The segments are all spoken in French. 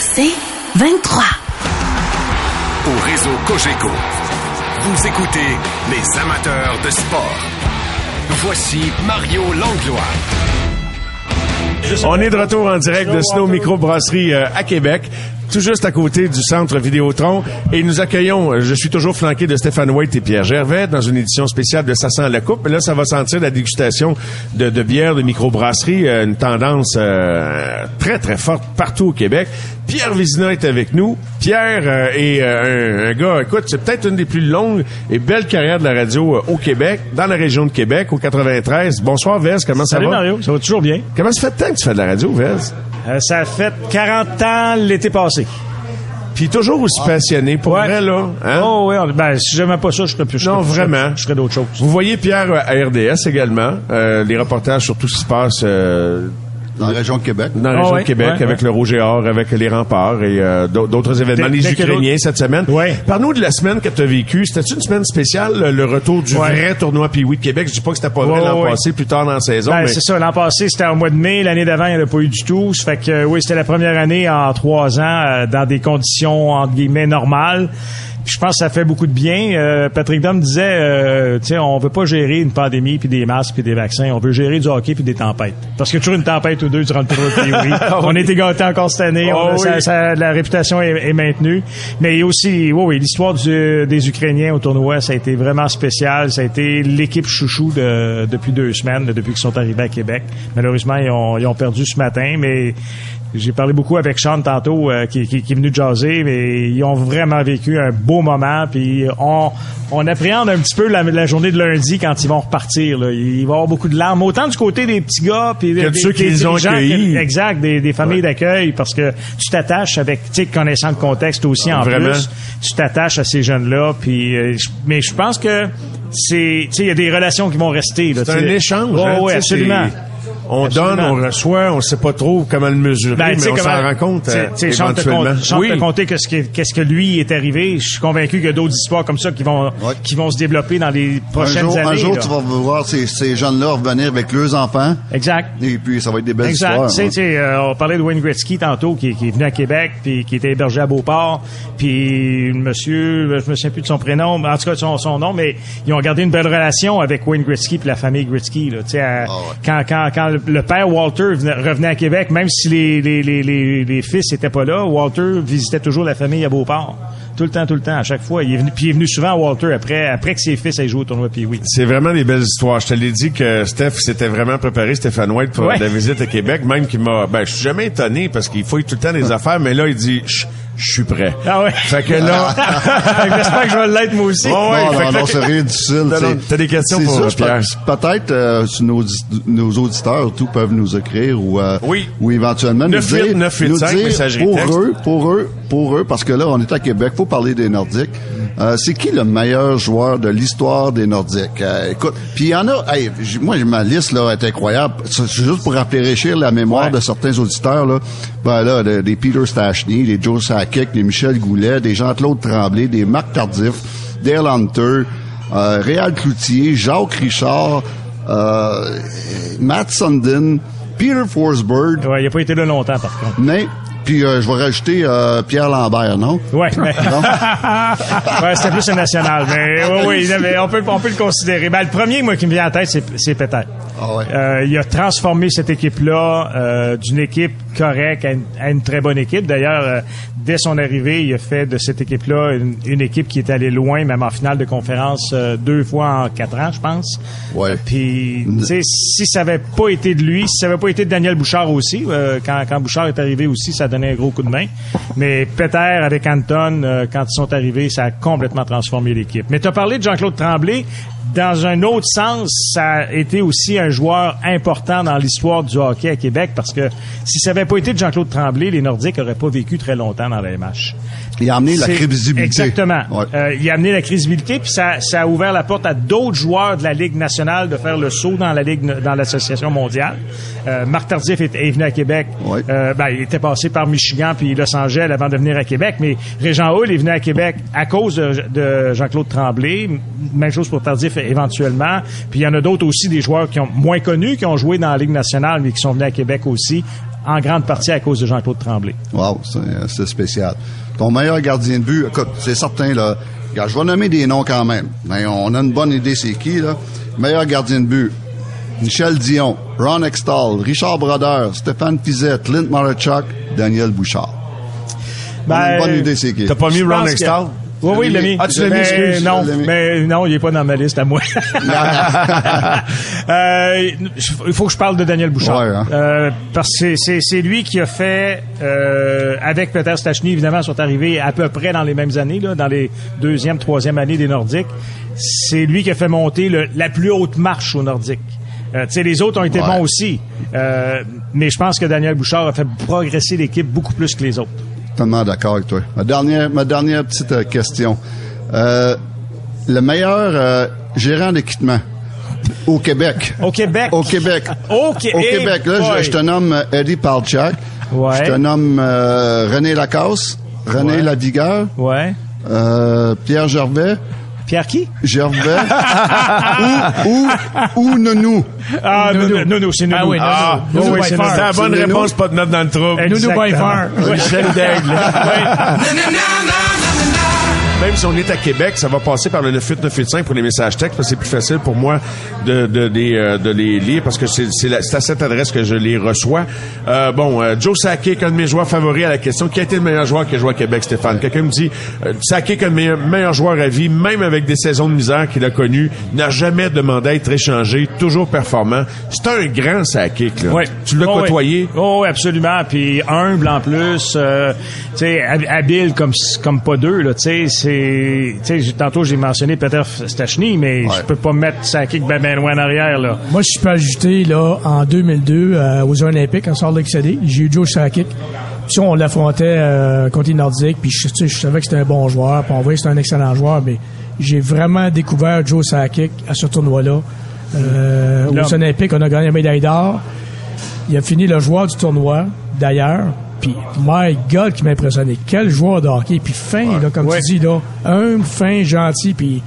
C'est 23. Au réseau Cogeco, vous écoutez les amateurs de sport. Voici Mario Langlois. On est de retour en direct de Snow Micro Brasserie euh, à Québec, tout juste à côté du centre Vidéotron. Et nous accueillons, euh, je suis toujours flanqué de Stéphane White et Pierre Gervais dans une édition spéciale de Ça sent la coupe. Là, ça va sentir la dégustation de, de bière de microbrasserie, euh, une tendance euh, très, très forte partout au Québec. Pierre Vizina est avec nous. Pierre euh, est euh, un, un gars, écoute, c'est peut-être une des plus longues et belles carrières de la radio euh, au Québec, dans la région de Québec, au 93. Bonsoir, Vez, comment Salut ça va? Mario, ça va toujours bien? Comment ça fait de temps que tu fais de la radio, Vez? Euh, ça a fait 40 ans l'été passé. Puis toujours aussi passionné, pour Ouais. vrai, là. Hein? Oh oui, ben si j'aimais pas ça, je ferais plus. je Non, vraiment. Je ferais d'autres choses. Vous voyez Pierre euh, à RDS également, euh, les reportages sur tout ce qui se passe euh, Dans la région de Québec. dans la Ah région ouais, de Québec, ouais, avec ouais. le Rouge et Or, avec les remparts et euh, d'au- d'autres événements, les Ukrainiens cette semaine. Ouais. Parle-nous de la semaine que tu as vécue. C'était une semaine spéciale, le- retour du Ouais. vrai tournoi Pee-Wee de Québec? Je dis pas que c'était pas vrai Ouais, l'an ouais. passé, plus tard dans la saison, Ben, mais c'est ça. L'an passé, c'était au mois de mai. L'année d'avant, il n'y en a pas eu du tout. Ça fait que, oui, c'était la première année en trois ans euh, dans des conditions, entre guillemets, normales. Je pense que ça fait beaucoup de bien. Euh, Patrick Dom disait, euh, tu sais, on veut pas gérer une pandémie puis des masques puis des vaccins. On veut gérer du hockey puis des tempêtes. Parce qu'il y a toujours une tempête ou deux durant le tournoi de Pee-Wee. On été gâtés encore cette année. Oh On a- ça- oui. ça- la réputation est, est maintenue. Mais aussi, oui, oui, l'histoire des Ukrainiens au tournoi, ça a été vraiment spécial. Ça a été l'équipe chouchou de, depuis deux semaines, depuis qu'ils sont arrivés à Québec. Malheureusement, ils ont, ils ont perdu ce matin, mais j'ai parlé beaucoup avec Sean tantôt, euh, qui, qui- qui est venu de jaser, mais ils ont vraiment vécu un beau moment. Puis on, on appréhende un petit peu la, la journée de lundi quand ils vont repartir. Là. Il va y avoir beaucoup de larmes, autant du côté des petits gars, puis Que de des- ceux qui les ont accueillis. exact, des, des familles d'accueil, parce que tu t'attaches avec, tu sais, connaissant le contexte aussi en Vraiment. plus, tu t'attaches à ces jeunes-là, puis euh, mais je pense que c'est, tu sais, il y a des relations qui vont rester. c'est un échange. Ouais, hein, absolument. On Absolument. donne, on reçoit, on sait pas trop comment le mesurer, Ben, mais on s'en rend compte tu sais- tu sais, Charles te éventuellement. compte- Charles oui. te compter qu'est-ce que, qu'est-ce que lui est arrivé. Je suis convaincu qu'il y a d'autres histoires comme ça qui vont, Ouais. qui vont se développer dans les Un prochaines jour, années. un jour là. tu vas voir ces, ces jeunes-là revenir avec leurs enfants. Exact. Et puis, ça va être des belles Exact. histoires. Tu sais, hein. tu sais, euh, on parlait de Wayne Gretzky tantôt, qui, qui est venu à Québec, puis qui était hébergé à Beauport, puis le monsieur, je me souviens plus de son prénom, mais en tout cas de son, son nom, mais ils ont gardé une belle relation avec Wayne Gretzky puis la famille Gretzky. Là, tu sais, à- Ah ouais. quand, quand, quand le- le père Walter venait- revenait à Québec, même si les, les, les, les, les fils étaient pas là, Walter visitait toujours la famille à Beauport. Tout le temps, tout le temps, à chaque fois. Il est venu, puis il est venu souvent à Walter après, après que ses fils aient joué au tournoi puis oui. C'est vraiment des belles histoires. Je te l'ai dit que Steph s'était vraiment préparé, Stéphane White, pour Ouais. la visite à Québec, même qu'il m'a... Ben, je suis jamais étonné parce qu'il fouille tout le temps des affaires, mais là, il dit, je suis prêt. Ah ouais? Fait que là... J'espère que je vais l'être moi aussi. Ouais, ouais, non, fait non, que- non, c'est rien difficile. T'as- des questions pour ça, je Pierre? Peut-être euh, nos, nos auditeurs, tout peuvent nous écrire ou, euh, Oui. ou éventuellement nous 9, dire, 9, 8, nous 5, dire pour texte. eux, pour eux, pour eux, parce que là, on est à Québec, faut parler des Nordiques. Euh, c'est qui le meilleur joueur de l'histoire des Nordiques? Euh, écoute, puis il y en a, hey, moi, ma liste là est incroyable. C'est juste pour rafraîchir la mémoire Ouais. de certains auditeurs. Là. Ben là, des Peter Stachny, des Joe Des Michel Goulet, des Jean-Claude Tremblay, des Marc Tardif, Dale Hunter, euh, Réal Cloutier, Jacques Richard, euh, Matt Sundin, Peter Forsberg, Ouais, il a pas été là longtemps, par contre. mais puis euh, je vais rajouter euh, Pierre Lambert, non? Ouais, mais... Ouais, c'était plus un national, mais oui, oui, on peut, on peut le considérer. Ben, le premier, moi, qui me vient en tête, c'est, c'est. Ah ouais. Euh, il a transformé cette équipe-là d'une équipe correcte à une, à une très bonne équipe. D'ailleurs, dès son arrivée, il a fait de cette équipe-là une, une équipe qui est allée loin, même en finale de conférence deux fois en quatre ans, je pense. Ouais. Puis, tu sais, si ça avait pas été de lui, si ça avait pas été de Daniel Bouchard aussi, quand, quand Bouchard est arrivé aussi, ça donnait un gros coup de main. Mais Peter avec Anton, euh, quand ils sont arrivés, ça a complètement transformé l'équipe. Mais tu as parlé de Jean-Claude Tremblay. Dans un autre sens, ça a été aussi un joueur important dans l'histoire du hockey à Québec parce que si ça avait pas été de Jean-Claude Tremblay, les Nordiques auraient pas vécu très longtemps dans la MH. Il a amené la crédibilité. Exactement. Ouais. Euh, il a amené la crédibilité, puis ça, ça a ouvert la porte à d'autres joueurs de la Ligue nationale de faire le saut dans la Ligue, dans l'association mondiale. Euh, Marc Tardif est, est venu à Québec. Ouais. Euh, ben, il était passé par Michigan puis Los Angeles avant de venir à Québec, mais Régent Hull est venu à Québec à cause de, de Jean-Claude Tremblay. Même chose pour Tardif éventuellement. Puis il y en a d'autres aussi, des joueurs qui ont moins connus, qui ont joué dans la Ligue nationale, mais qui sont venus à Québec aussi en grande partie à cause de Jean-Claude Tremblay. Wow, c'est spécial. Ton meilleur gardien de but, écoute, c'est certain, là. Regarde, je vais nommer des noms quand même. Mais on a une bonne idée c'est qui, là. Meilleur gardien de but. Michel Dion, Ron Extall, Richard Brodeur, Stéphane Pizette, Clint Marachuk, Daniel Bouchard. A une bonne idée c'est qui. T'as pas mis Je Ron Extall? Oui, oui, il l'a mis. Ah, tu l'as mis, excuse. Non, mais non, il est pas dans ma liste à moi. Euh, il faut que je parle de Daniel Bouchard. Ouais, hein. Euh, parce que c'est- lui qui a fait, euh, avec Peter Stachny, évidemment, sont arrivés à peu près dans les mêmes années, là, dans les deuxième, troisième années des Nordiques. C'est lui qui a fait monter le- la plus haute marche aux Nordiques. Euh, tu sais, les autres ont été Ouais. bons aussi, euh, mais je pense que Daniel Bouchard a fait progresser l'équipe beaucoup plus que les autres. Tellement d'accord avec toi. Ma dernière, ma dernière petite euh, question. Euh, le meilleur euh, gérant d'équipement au Québec. Au Québec. Au Québec. Au, Qué- Au Québec, là, je, je te nomme Eddie Palchak. Ouais. Je te nomme euh, René Lacasse, René Ouais. Lavigueur, Ouais. Pierre Gervais, Pierre qui? Gervais ou, ou, ou Nounou. Ah, Nounou. c'est Nounou. Ah oui, Nounou. Ah, Nounou oui, by c'est la bonne réponse, pas de mettre dans le trouble. Nounou by far. Michel Daigle. Même si on est à Québec, ça va passer par le 98985 pour les messages textes parce que c'est plus facile pour moi de, de, les, euh, de les lire parce que c'est à cette adresse que je les reçois. Euh, bon, euh, Joe Sakic, un de mes joueurs favoris à la question. Qui a été le meilleur joueur qui a joué à Québec, Stéphane? Quelqu'un me dit, euh, Sakic, un meilleur, meilleur joueur à vie, même avec des saisons de misère qu'il a connues, n'a jamais demandé à être échangé, toujours performant. C'est un grand Sakic, là. Ouais. Tu l'as Oh, côtoyé? oui. Oh, oui, absolument. Puis humble en plus, euh, tu sais, hab- habile comme comme pas deux là. Tu sais, c'est, tantôt j'ai mentionné Peter Stachny, mais je peux pas mettre sa kick ben ben loin en arrière là. Moi, je peux ajouter, là, en 2002, euh, aux Jeux Olympiques, en Lake City, j'ai eu Joe Sakic. Puis on l'affrontait euh, contre les Nordiques, puis je, savais que c'était un bon joueur, puis on voyait que c'était un excellent joueur, mais j'ai vraiment découvert Joe Sakic à ce tournoi-là. Euh, aux Olympiques, on a gagné la médaille d'or. Il a fini le joueur du tournoi, d'ailleurs. Puis, my God, qui m'a impressionné. Quel joueur de hockey. Puis fin, là, comme Ouais. tu dis, là. Humble, fin, gentil. Puis,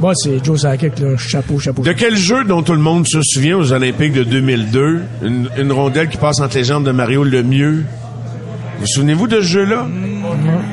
moi, c'est Joe Sakic, là. Chapeau, chapeau. De quel jeu dont tout le monde se souvient aux Olympiques de 2002? Une, une rondelle qui passe entre les jambes de Mario Lemieux. Vous souvenez-vous de ce jeu-là?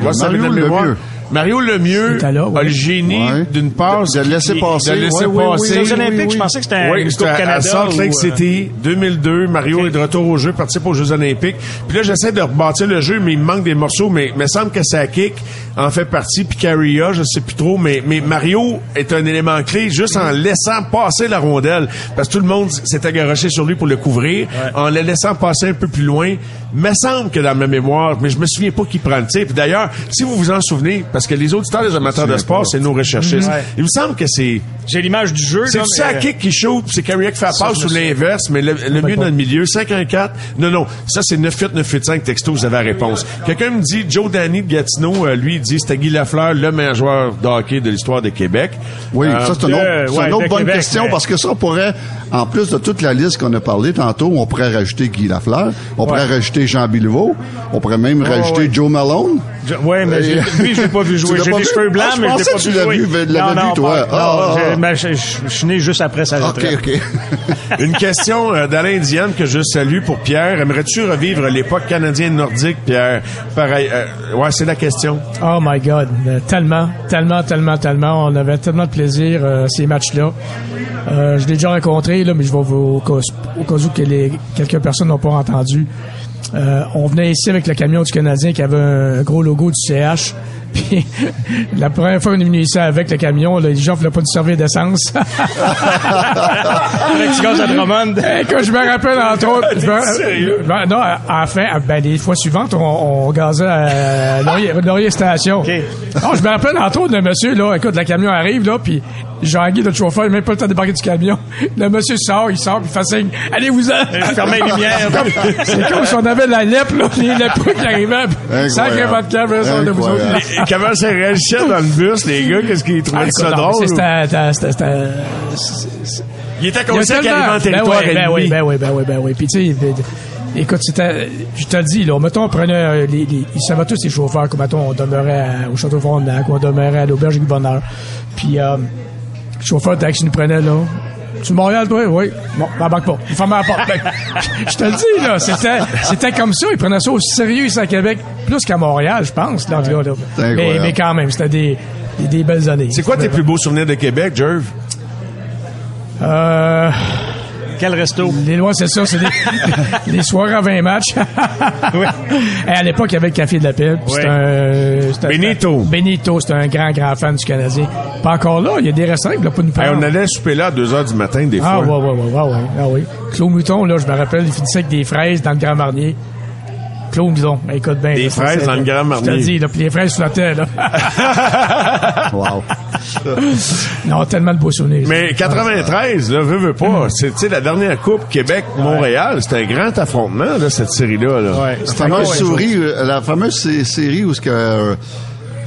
Moi, ça Mario. Lemieux. Mario Lemieux là, ouais. a le génie Ouais. d'une passe. De laisser passer. De laisser Ouais, oui, oui, passer. Aux Olympiques, je pensais que c'était Oui, une c'était Coupe à, Canada. à Salt Lake ou, City, 2002. Mario est de retour au jeu, participe aux Jeux Olympiques. Puis là, j'essaie de rebâtir le jeu, mais il me manque des morceaux. Mais il me semble que Sakic en fait partie, puis Carria, je sais plus trop. Mais, mais Mario est un élément clé juste en laissant passer la rondelle. Parce que tout le monde s'est agaroché sur lui pour le couvrir. En le laissant passer un peu plus loin. Me semble que dans ma mémoire, mais je me souviens pas qui prend le tir. Puis d'ailleurs, si vous vous en souvenez, parce que les auditeurs, les amateurs de sport, c'est nos recherchistes. Ouais. Il me semble que c'est J'ai l'image du jeu. c'est mais, kick qui shoot, c'est Carrier qui fait la passe ou l'inverse, mais le, le mieux dans le milieu. 5-1-4. Non, non. Ça, c'est 9-8-9-8-5 texto, vous avez la réponse. Quelqu'un me dit, Joe Danny de Gatineau, euh, lui, il dit, c'était Guy Lafleur, le meilleur joueur de hockey de l'histoire de Québec. Oui, Euh, ça c'est une autre, c'est ouais, une autre bonne Québec, question mais- parce que ça on pourrait, en plus de toute la liste qu'on a parlé tantôt, on pourrait rajouter Guy Lafleur, on pourrait rajouter Jean Bilvaux, on pourrait même rajouter ouais. Joe Malone. Ouais, mais lui, je l'ai pas vu Tu jouer. J'ai pas des vu? cheveux blancs, Ah, je mais je l'ai pensais pas que tu vu l'as jouer. vu, l'avais non, non, vu, toi. Ben, je, je- je suis né juste après sa OK, retraite. OK. Une question euh, d'Alain Diane que je salue pour Pierre. Aimerais-tu revivre l'époque canadienne-nordique, Pierre? Pareil, euh, ouais, c'est la question. Oh my God, Euh, tellement, tellement, tellement, tellement. On avait tellement de plaisir euh, ces matchs-là. Euh, je l'ai déjà rencontré là, mais je vais vous au cas, au cas où que les, quelques personnes n'ont pas entendu. Euh, on venait ici avec le camion du Canadien qui avait un gros logo du CH. Puis la première fois qu'on est venu ici avec le camion, là, les gens ne voulaient pas nous servir d'essence. Avec tu gazes à Drummond. Eh, Quand je me rappelle, entre autres. je me- Sérieux? Ben, non, à à la fin, ben, les fois suivantes, on, on gazait à Laurier, Station. Non, je me rappelle, entre autres, le monsieur, là, écoute, le camion arrive, là, puis Jean-Guy, notre chauffeur, il n'a même pas le temps de débarquer du camion. Le monsieur sort, il sort, puis il fait signe, allez-vous-en! Fermez les lumières. C'est comme si on avait la lèpre, là, les lépreux qui arrivaient, sacré votre camion, ça, de vous autres. Et comment ça réagissait dans le bus, les gars? Qu'est-ce qu'ils Ah, trouvaient écoute, ça drôle? c'était- Il était conscient qu'il arrivait en territoire ben oui, ben oui, ben oui, ben oui, ben oui. Puis tu sais, ben, écoute, c'était, je te le dis, là, mettons, on prenait, euh, les, les, ils savaient tous les chauffeurs, comme mettons, on demeurait à- au Château Frontenac, on demeurait à l'Auberge du Bonheur. Puis, euh, chauffeur de taxi nous prenait là, Tu Montréal, toi? Oui. Bon, t'embarques pas. Il ferme la porte. Ben, je te le dis, là. C'était, c'était comme ça. Ils prenaient ça au sérieux ici à Québec. Plus qu'à Montréal, je pense. C'est Mais, mais quand même, c'était des, des, des belles années. C'est quoi tes plus beaux souvenirs de Québec, Jerv? Euh, Quel resto? les lois, c'est ça. C'est des, les soirées à 20 matchs. Et à l'époque, il y avait le Café de la Paix. C'était un, Benito. Benito, c'était un grand, grand fan du Canadien. Pas encore là. Il y a des restaurants qui ne pas nous Hey, prendre. on allait souper là à 2 heures du matin, des Ah, fois. ouais, ouais, ouais, ouais, ouais. Ah, oui. Claude Mouton, là, je me rappelle, il finissait avec des fraises dans le Grand Marnier. Claude Mouton, ben, écoute bien. Des là, fraises c'est- dans le Grand Je Marnier. te le dis, là, puis les fraises flottaient, là. Wow. non, tellement de beaux souvenirs. Mais 93, là, veux, veux pas. C'est, tu sais, la dernière Coupe Québec-Montréal, c'était un grand affrontement, là, cette série-là, là. Ouais. La fameuse souris, euh, la fameuse sé- série où ce que, euh,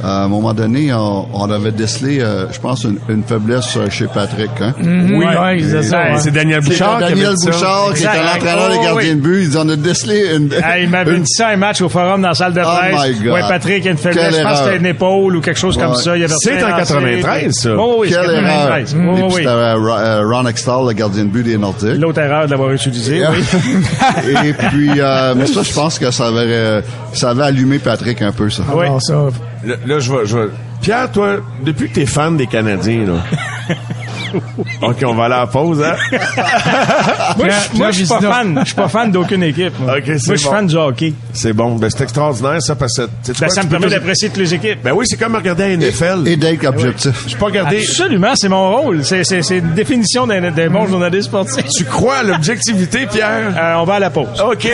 à un moment donné, on, on avait décelé, euh, je pense, une, une faiblesse euh, chez Patrick. Hein? oui, Ouais. ouais, c'est ça. C'est- Daniel Bouchard Daniel. Bouchard, qui était l'entraîneur Oh, des gardiens oui. de but. Ils en ont décelé une. Ah, il m'avait une- dit ça un match au forum dans la salle de Oh presse. my God. Ouais, Patrick a une faiblesse. Quelle Je pense que c'était une épaule ou quelque chose comme ça. Il avait C'est en un lancer. 93, ça. Oh, oui, c'est Quelle erreur. 93. Oui, Et oui, puis oui. c'était euh, Ro- euh, Ron Extall, le gardien de but des Nordiques. L'autre erreur de l'avoir utilisé, oui. Et puis, euh, mais ça, je pense que ça avait, euh, ça avait allumé Patrick un peu, ça. Oui. Alors, ça, Là, là, je vais, je vais- Pierre, toi, depuis que t'es fan des Canadiens, là. OK, on va aller à la pause, hein? Moi, je- moi, je suis pas fan. Je suis pas fan d'aucune équipe. moi. Je suis bon. fan du hockey. C'est bon. Ben, c'est extraordinaire, ça, parce que... Ben, quoi, ça me permet d'apprécier toutes les équipes. Ben oui, c'est comme regarder la NFL. Et d'être objectif. Je peux regarder... Absolument, c'est mon rôle. C'est, une définition d'un, d'un bon journaliste sportif. Tu crois à l'objectivité, Pierre? Euh, on va à la pause. OK.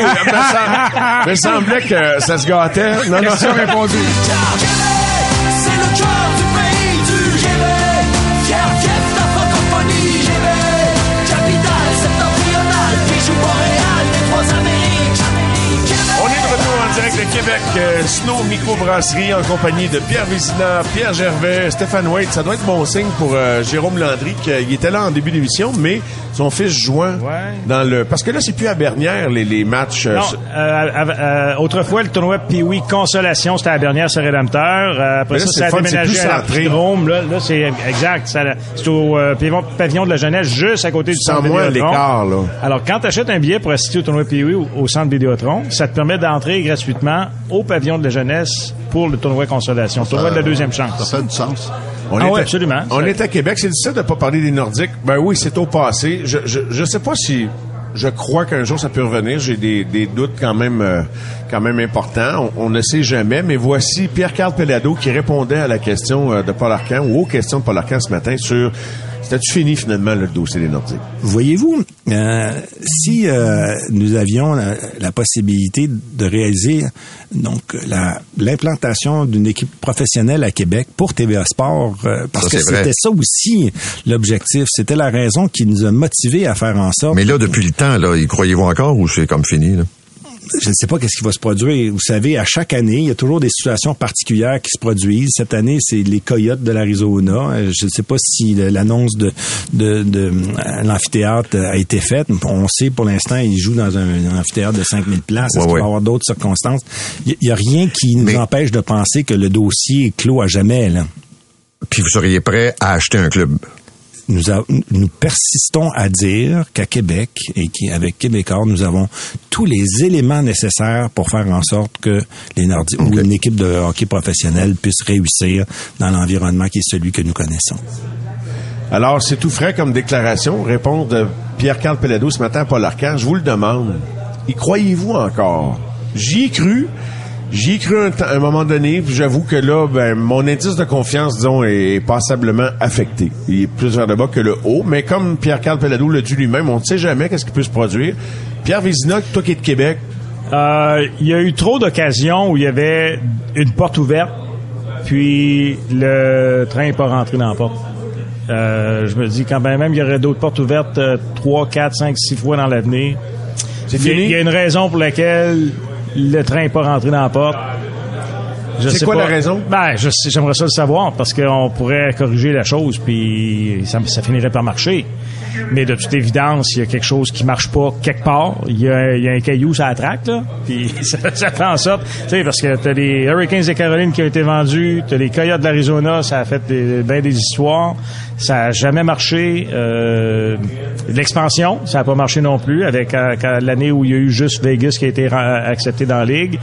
Il me semblait que ça se gâtait. Non, non. question répondue. Québec. euh, Snow Microbrasserie en compagnie de Pierre Vézina, Pierre Gervais, Stéphane White. Ça doit être bon signe pour euh, Jérôme Landry, qui euh, il était là en début d'émission, mais son fils joint Ouais. dans le... Parce que là, c'est plus à Bernière, les, les matchs. euh, Non, autrefois, le tournoi Pee-Wee Consolation, c'était à la dernière, c'est rédempteur. Après là, ça, c'est ça a fun, déménagé à l'Arpidrome. Là, là c'est exact. C'est au pavillon, de la jeunesse, juste à côté du centre moins l'écart, là. Alors, quand tu achètes un billet pour assister au tournoi Pee-Wee au, au centre Vidéotron, ça te permet d'entrer gratuitement au pavillon de la jeunesse pour le tournoi Consolation. Le tournoi de la deuxième chance. Ça fait du sens. On Ah est ouais, à- absolument. On est à Québec. C'est difficile de pas parler des Nordiques. Ben oui, c'est au passé. Je, je, je sais pas si je crois qu'un jour ça peut revenir. J'ai des, des doutes quand même, euh, quand même importants. On, on ne sait jamais. Mais voici Pierre-Carl Pellado qui répondait à la question euh, de Paul Arcan ou aux questions de Paul Arcan ce matin sur c'était-tu fini finalement le dossier des Nordiques? Voyez-vous, euh, si euh, nous avions la, la possibilité de réaliser donc la- l'implantation d'une équipe professionnelle à Québec pour TVA Sport, euh, parce Ça, que c'était ça aussi l'objectif, c'était la raison qui nous a motivés à faire en sorte. Mais là, depuis le temps, là, y croyez-vous encore ou c'est comme fini? Là? Je ne sais pas qu'est-ce qui va se produire. Vous savez, à chaque année, il y a toujours des situations particulières qui se produisent. Cette année, c'est les Coyotes de l'Arizona. Euh, Je ne sais pas si l'annonce de, de, de euh, l'amphithéâtre a été faite. On sait pour l'instant, ils jouent dans un, un amphithéâtre de 5000 places. Est-ce Ouais, qu'il ouais. va y avoir d'autres circonstances? Il n'y a, rien qui nous Mais- empêche de penser que le dossier est clos à jamais. Là. Puis vous seriez prêt à acheter un club? Nous, a- nous persistons à dire qu'à Québec et qu'avec Québécois, nous avons tous les éléments nécessaires pour faire en sorte que les Nordiques ou une équipe de hockey professionnelle puisse réussir dans l'environnement qui est celui que nous connaissons. Alors, c'est tout frais comme déclaration. Répond de Pierre-Carl Pellado ce matin à Paul Arcand. Je vous le demande. Y croyez-vous encore? J'y ai cru. J'y ai cru un, temps- un moment donné, puis j'avoue que là, ben, mon indice de confiance, disons, est passablement affecté. Il est plus vers le bas que le haut, mais comme Pierre-Carl Pellado l'a dit lui-même, on ne sait jamais qu'est-ce qui peut se produire. Pierre Vézina, toi qui es de Québec, Euh, il y a eu trop d'occasions où il y avait une porte ouverte, puis le train n'est pas rentré dans la porte. Euh, je me dis quand même, il y aurait d'autres portes ouvertes euh, 3, 4, 5, 6 fois dans l'avenir. il y a une raison pour laquelle le train n'est pas rentré dans la porte. Je C'est sais quoi pas. la raison? Ben, j'aimerais ça le savoir parce qu'on pourrait corriger la chose puis ça, ça finirait par marcher. Mais de toute évidence, il y a quelque chose qui marche pas quelque part. Il y a, il y a un caillou sur la traque, là. Puis ça, fait en sorte, tu sais, parce que t'as les Hurricanes de Caroline qui ont été vendus, t'as les Coyotes de l'Arizona, ça a fait des, ben des histoires. Ça a jamais marché. Euh, L'expansion, ça a pas marché non plus avec euh, l'année où il y a eu juste Vegas qui a été accepté dans la ligue.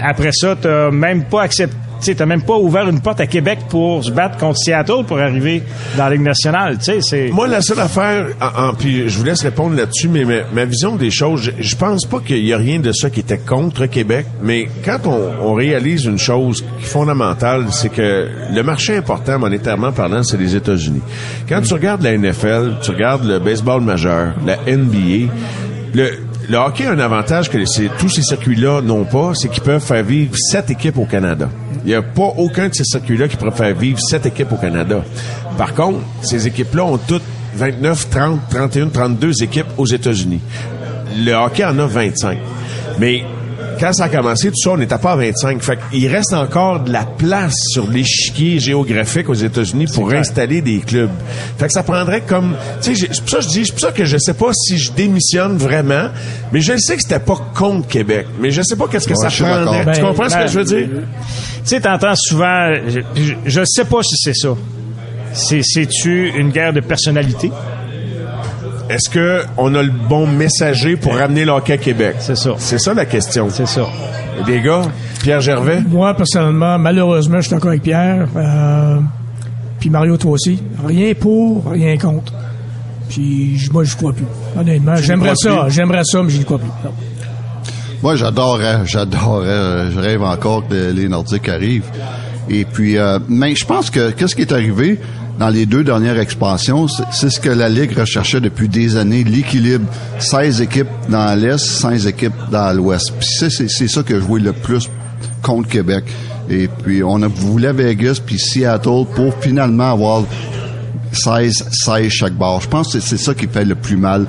Après ça, t'as même pas accepté. Tu t'as même pas ouvert une porte à Québec pour se battre contre Seattle pour arriver dans la Ligue nationale. C'est. Moi, la seule affaire, en, en- puis je vous laisse répondre là-dessus, mais ma, vision des choses, je, je pense pas qu'il y a rien de ça qui était contre Québec, mais quand on, on réalise une chose qui est fondamentale, c'est que le marché important monétairement parlant, c'est les États-Unis. Quand tu regardes la NFL, tu regardes le baseball majeur, la NBA, le, le hockey a un avantage que tous ces circuits-là n'ont pas, c'est qu'ils peuvent faire vivre sept équipes au Canada. Il n'y a pas aucun de ces circuits-là qui pourrait faire vivre sept équipes au Canada. Par contre, ces équipes-là ont toutes 29, 30, 31, 32 équipes aux États-Unis. Le hockey en a 25. Mais quand ça a commencé, tout ça, on n'était pas à 25. Fait qu'il reste encore de la place sur l'échiquier géographique aux États-Unis pour installer des clubs. Fait que ça prendrait comme, tu sais, c'est pour ça que je dis, c'est pour ça que je sais pas si je démissionne vraiment, mais je sais que c'était pas contre Québec. Mais je sais pas qu'est-ce que Ouais, ça prendrait. tu Ben, comprends ce ben, que je veux dire? Tu sais, t'entends souvent, je, je, je sais pas si c'est ça. C'est, c'est-tu une guerre de personnalité? Est-ce que on a le bon messager pour ramener le hockey à Québec? C'est ça. C'est ça la question. C'est ça. Des gars, Pierre Gervais? Moi, personnellement, malheureusement, je suis d'accord avec Pierre. Euh, puis Mario, toi aussi. Rien pour, rien contre. Puis je- moi, je crois plus. Honnêtement, j'aimerais ça. J'aimerais ça, mais je n'y crois plus. Non. Moi, j'adorerais, j'adorerais, euh, je rêve encore que les Nordiques arrivent. Et puis, euh, mais je pense que qu'est-ce qui est arrivé? Dans les deux dernières expansions, c'est ce que la Ligue recherchait depuis des années, l'équilibre. 16 équipes dans l'Est, 16 équipes dans l'Ouest. C'est ça que je vois le plus contre Québec. Et puis, on a voulu Vegas puis Seattle pour finalement avoir 16, 16 chaque barre. Je pense que c'est ça qui fait le plus mal.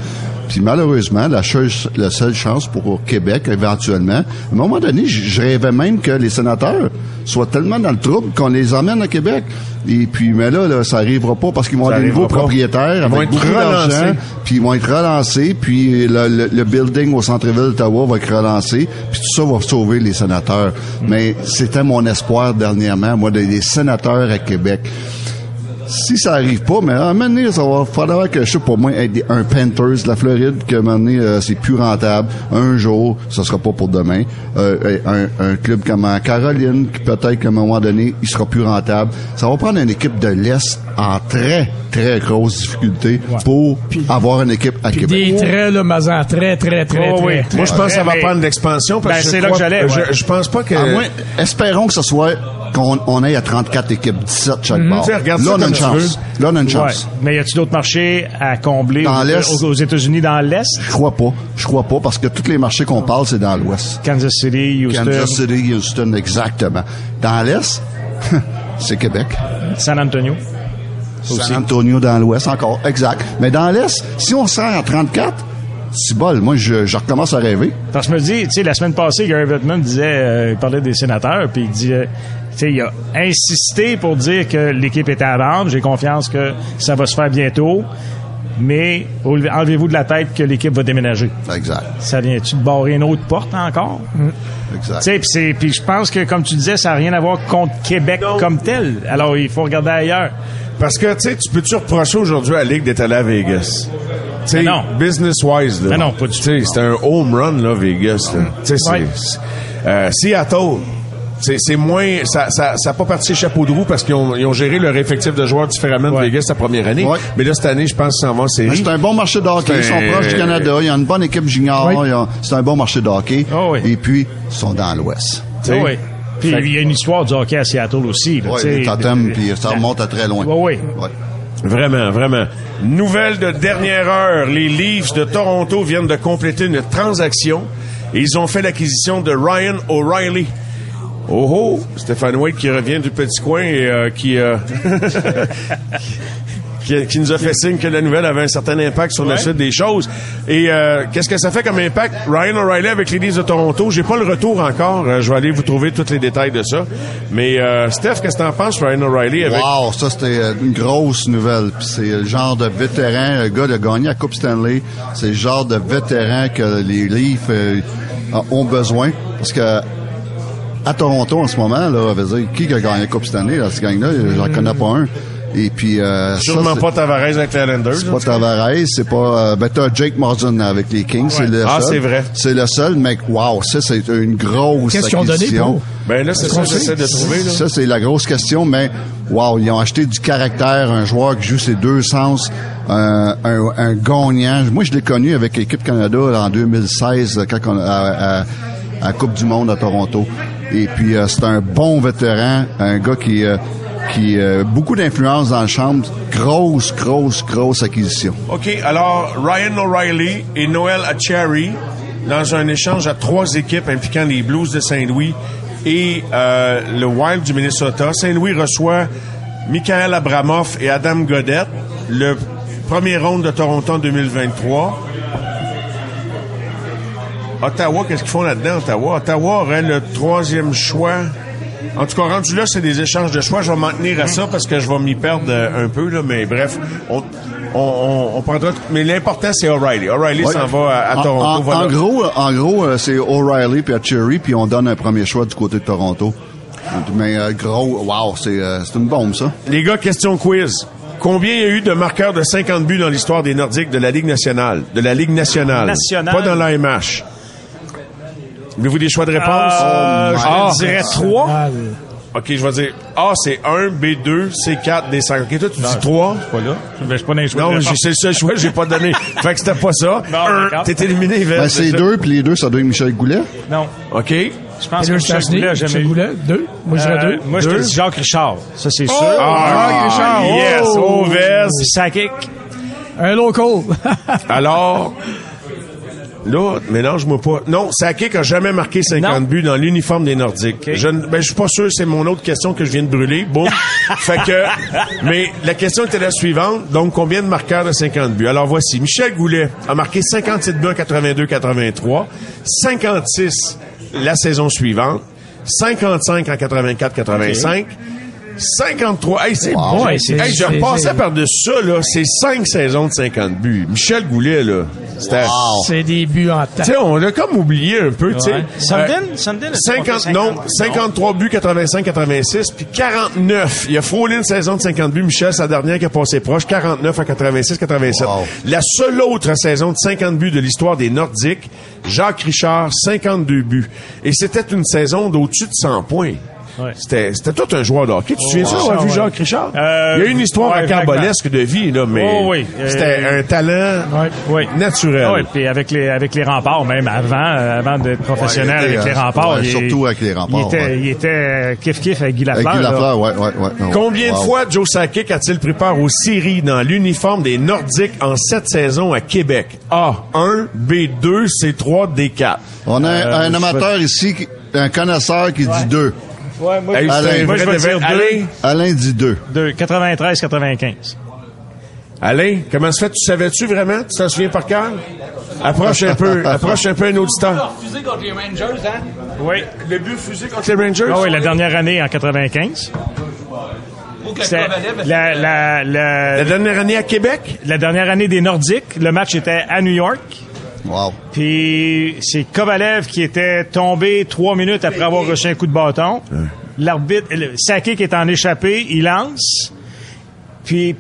Puis malheureusement, la, seule chance pour Québec, éventuellement, à un moment donné, je rêvais même que les sénateurs soient tellement dans le trouble qu'on les emmène à Québec. Et puis, mais là, là ça arrivera pas parce qu'ils vont avoir des nouveaux pas. propriétaires Ils vont avec être beaucoup d'argent, puis ils vont être relancés, puis le, le- le building au centre-ville d'Ottawa va être relancé, puis tout ça va sauver les sénateurs. Mais c'était mon espoir dernièrement, moi, des des sénateurs à Québec si ça arrive pas, mais à un moment donné, ça va falloir que, je sais pas moi, être des- un Panthers de la Floride, que à un moment donné, euh, c'est plus rentable. Un jour, ça sera pas pour demain. Euh, un, un club comme en Caroline, qui peut-être qu'à un moment donné, il sera plus rentable. Ça va prendre une équipe de l'Est en très, très grosse difficulté pour avoir une équipe à Québec. des traits, là, Mazan, très, très, très, Oh, très. oui. très. Moi, je pense que ça va prendre l'expansion parce Ben, que c'est je là que j'allais, je pense pas que. À moins, espérons que ce soit qu'on on aille à 34 équipes, 17 chaque bord. Tu sais, regarde Là, on a une chance. Là, on a une chance. Ouais. Mais y a-tu d'autres marchés à combler Dans aux, États-Unis dans l'Est? Je crois pas. Je crois pas parce que tous les marchés qu'on parle, c'est dans l'Ouest. Kansas City, Houston, Kansas City, Houston, exactement. Dans l'Est, c'est Québec. San Antonio. San Antonio dans l'Ouest encore, exact. Mais dans l'Est, si on rend à 34, c'est bol. Moi, je, je recommence à rêver. Parce que je me dis, tu sais, la semaine passée, Gary Bettman disait, euh, il parlait des sénateurs, puis il tu sais, il a insisté pour dire que l'équipe était à vendre. J'ai confiance que ça va se faire bientôt. Mais enlevez-vous de la tête que l'équipe va déménager. Exact, Ça vient-tu de barrer une autre porte encore? exact. Tu sais, puis je pense que, comme tu disais, ça n'a rien à voir contre Québec comme tel. Alors, il faut regarder ailleurs. Parce que, tu sais, tu peux-tu reprocher aujourd'hui à la Ligue d'être allé à Vegas? Non. business-wise, là. Mais non, pas du Tu sais, c'est un home run, là, Vegas, là. Tu sais, c'est... Ouais. c'est- euh, Seattle, c'est c'est moins... Ça ça, ça a pas parti chapeau de roue parce qu'ils ont, ils ont géré leur effectif de joueurs différemment de Ouais. Vegas la première année. Ouais. Mais là, cette année, je pense qu'ils s'en vont en série. C'est un bon marché de hockey. Ils sont proches du Canada. Il y a une bonne équipe junior. Oui. Ils ont- C'est un bon marché de hockey. Oh oui. Et puis, ils sont dans l'Ouest. Ah oui. Puis il y a une histoire du hockey à Seattle aussi. là, Oui, les totems, puis ça remonte à très loin. Ouais, oui. Ouais. Vraiment, vraiment. Nouvelle de dernière heure. Les Leafs de Toronto viennent de compléter une transaction ils ont fait l'acquisition de Ryan O'Reilly. Oh oh! Stéphane Wade qui revient du petit coin et euh, qui... euh, qui, qui nous a fait signe que la nouvelle avait un certain impact sur la suite des choses. Et euh, qu'est-ce que ça fait comme impact? Ryan O'Reilly avec les Leafs de Toronto, j'ai pas le retour encore. Euh, je vais aller vous trouver tous les détails de ça. Mais euh, Steph, qu'est-ce que t'en penses, Ryan O'Reilly avec... Wow, ça c'était une grosse nouvelle. C'est le genre de vétéran, le gars de gagné la Coupe Stanley. C'est le genre de vétéran que les Leafs euh, ont besoin. Parce que à Toronto en ce moment, là, veut dire, qui a gagné la Coupe Stanley, là, ce gang-là, j'en connais pas un. Et puis euh, Sûrement pas Tavares avec les Islanders. c'est pas Tavares, c'est pas. Euh, ben t'as Jake Morrison avec les Kings, c'est le Ah, seul. c'est vrai. C'est le seul, mais wow, ça c'est une grosse Qu'est-ce qu'ils ont donné pour? Ben là, c'est ça que j'essaie de trouver. Là. Ça, c'est la grosse question, mais wow, ils ont acheté du caractère, un joueur qui joue ses deux sens, un, un, un gagnant. Moi, je l'ai connu avec l'équipe Canada là, en 2016, quand on, à, à, à la Coupe du Monde à Toronto. Et puis, euh, c'est un bon vétéran, un gars qui... euh, qui euh, beaucoup d'influence dans le chambre, grosse, grosse, grosse acquisition. OK, alors Ryan O'Reilly et Noël Achary dans un échange à trois équipes impliquant les Blues de Saint-Louis et euh, le Wild du Minnesota. Saint-Louis reçoit Michael Abramoff et Adam Godette, le premier round de Toronto en 2023. Ottawa, qu'est-ce qu'ils font là-dedans, Ottawa? Ottawa aurait le troisième choix. En tout cas, rendu là, c'est des échanges de choix. Je vais m'en tenir à ça parce que je vais m'y perdre euh, un peu, là, mais bref, on, on, on, on prendra... Mais l'important, c'est O'Reilly. O'Reilly Ouais. s'en va à, à Toronto. En, voilà. en gros, en gros, euh, c'est O'Reilly puis Cherry, puis on donne un premier choix du côté de Toronto. Mais euh, gros, wow, c'est euh, c'est une bombe ça. Les gars, question quiz. Combien il y a eu de marqueurs de 50 buts dans l'histoire des Nordiques de la Ligue nationale? De la Ligue nationale. Nationale. Pas dans l'AMH. Voulez-vous des choix de réponse? Euh, Ah. je dirais 3. Ah, OK, je vais dire A, c'est 1, B2, C4, D5. OK, toi, tu dis 3. Pas là. Ben, je suis pas dans les choix Non, c'est le seul choix que j'ai pas donné. fait que c'était pas ça. D'accord. T'es éliminé, Yves. Ben, c'est ça? deux, puis les deux, ça doit être Michel Goulet. Non. OK. Je pense que Michel Goulet jamais Michel. Goulet, deux. Moi, je dirais Euh, deux. Moi, je te dis Jacques Richard. Ça, c'est sûr. Ah, Jacques Richard, yes, oh! Overs. Sakic. Un local. Alors, là, mélange-moi pas. Non, Sakic a jamais marqué 50 Non. buts dans l'uniforme des Nordiques. Je, ne- ben, je suis pas sûr, c'est mon autre question que je viens de brûler. Boum. fait que, mais la question était la suivante. Donc, combien de marqueurs de 50 buts? Alors, voici. Michel Goulet a marqué 57 buts en 82-83, 56 la saison suivante, 55 en 84-85, 53. Hey, c'est bon. Ouais, Hey, je repassais par-dessus ça, là. C'est 5 saisons de 50 buts. Michel Goulet, là. C'était. C'est des buts en Tu temps. sais, on l'a comme oublié un peu, tu sais. Sundin? Euh, Sundin a 50, 50, non, 53 buts, 85, 86, puis 49. Il a frôlé une saison de 50 buts. Michel, sa dernière qui a passé proche, 49 à 86, 87. Wow. La seule autre saison de 50 buts de l'histoire des Nordiques, Jacques Richard, 52 buts. Et c'était une saison d'au-dessus de 100 points. Ouais. C'était, c'était tout un joueur de hockey. Tu te souviens ça, avoir vu. Jacques Richard? Euh, Il y a une histoire ouais, rocambolesque de vie, là, mais Oh, oui. Euh, c'était un talent naturel. Oui, puis avec les avec les remparts même avant euh, avant d'être professionnel était, avec les euh, remparts, il- surtout avec les remparts, Il était était euh, avec Guy Avec. Guy. Lafleur, ouais, ouais. Combien Wow. de fois Joe Sakic a-t-il pris part aux séries dans l'uniforme des Nordiques en sept saisons à Québec? A. 1, B. 2, C. 3, D. 4. On a un, Euh, amateur ici, un connaisseur qui dit deux. Ouais, moi, Hey, un moi, je vais dire Alain, Alain dit deux. deux, 93 95. Alain, comment se fait? Tu savais-tu vraiment? Tu t'en souviens par cœur? Approche un peu, approche un peu un auditeur. refusé contre les Rangers, hein? Oui. Le but fusé contre les Rangers? Ah oui, la dernière année en 95. Ou que C'était Kovalev a fait- la, la, la, La dernière année à Québec? la dernière année des Nordiques. Le match était à New York. Wow. Puis c'est Kovalev qui était tombé trois minutes après avoir reçu un coup de bâton. L'arbitre, le- Sakic est en échappé, il lance. Puis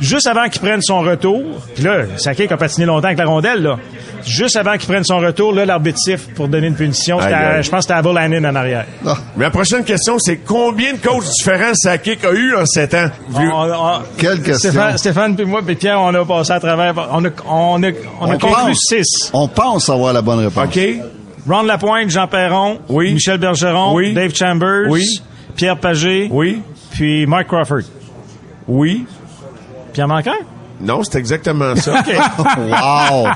juste avant qu'il prenne son retour, puis là, Sakic a patiné longtemps avec la rondelle, là. Juste avant qu'il prenne son retour, là, l'arbitre siffle pour donner une punition. À- je pense que c'était à Volanen en arrière. Ah, Mais la prochaine question, c'est combien de coachs différents Sakic a eu en sept ans? On- on- Quelle question? Stéphane, Stéphane puis moi, puis Pierre, on a passé à travers. On a, on a, on a On conclu pense. six. on pense avoir la bonne réponse. OK? Ron Lapointe, Jean Perron, Oui. Michel Bergeron, Oui. Dave Chambers, Oui. Pierre Pagé, Oui? puis Mike Crawford. Oui? Pierre Manqueur? Non, c'est exactement ça. wow!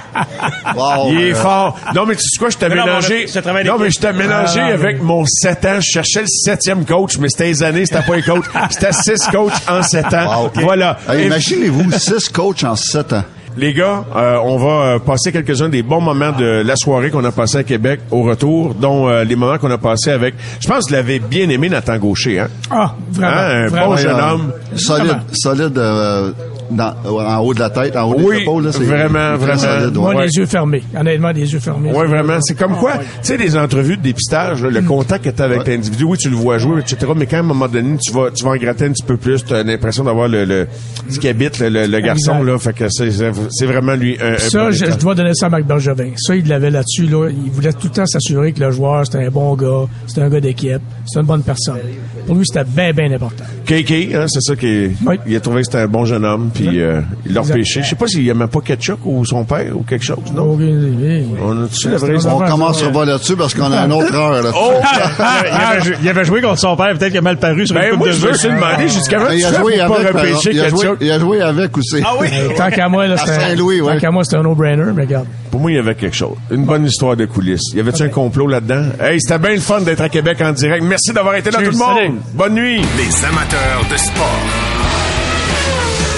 Wow! Il est euh, fort. Non, mais tu sais quoi, je t'ai non, mais mélangé. un Non, mais je t'ai mélangé Ah, avec mon 7 ans. Je cherchais le septième coach, mais c'était les années, c'était pas les coachs. C'était 6 coachs en 7 ans. Wow. Voilà. Hey, Imaginez-vous, six coachs en sept ans. Les gars, euh, on va euh, passer quelques-uns des bons moments de la soirée qu'on a passé à Québec au retour, dont euh, les moments qu'on a passés avec. Je pense que vous l'avez bien aimé, Nathan Gaucher, hein? Ah, vraiment. Hein, un vraiment. bon jeune homme. Solide, solide euh, dans- en haut de la tête, en haut Oui, des épaules. Là, c'est vraiment, vraiment. solide, Moi, ouais. Ouais. les yeux fermés. Honnêtement, les yeux fermés. Oui, vraiment. C'est comme quoi, tu sais, les entrevues de dépistage, là, le contact que tu avec Ouais. l'individu, oui, tu le vois jouer, etc. Mais quand à un moment donné, tu vas, tu vas en gratter un petit peu plus, tu as l'impression d'avoir le, le, ce qui habite le, le- le garçon, là. Fait que c'est, vraiment lui un, un Ça, bon je, état. je dois donner ça à Marc Bergevin. Ça, il l'avait là-dessus. Là. Il voulait tout le temps s'assurer que le joueur, c'était un bon gars, c'était un gars d'équipe, c'était une bonne personne. Pour lui, c'était bien, bien important. KK, hein, c'est ça qui Oui. il a trouvé que c'était un bon jeune homme, puis euh, il l'a repêché. Je sais pas s'il aimait pas Ketchuk ou son père ou quelque chose, non? Ok, oui. On a-tu la vraie? On commencera pas là-dessus parce qu'on a une autre heure. Là. Oh! il, avait, jou- il avait joué contre son père, peut-être qu'il a mal paru sur une ben, coupe moi, de je jeu. jusqu'à quand tu il a fais joué pas avec. repêcher exemple. Il a joué, Ketchuk. il a joué avec aussi. Ah oui? Tant qu'à moi, là, c'était ouais. qu'à moi, c'était un no-brainer, mais regarde. Pour moi, il y avait quelque chose. Une bonne histoire de coulisses. Y avait-tu un complot là-dedans? Hey, c'était bien le fun d'être à Québec en direct. Merci d'avoir été là, Cheers, tout le monde. Bonne nuit. Les amateurs de sport.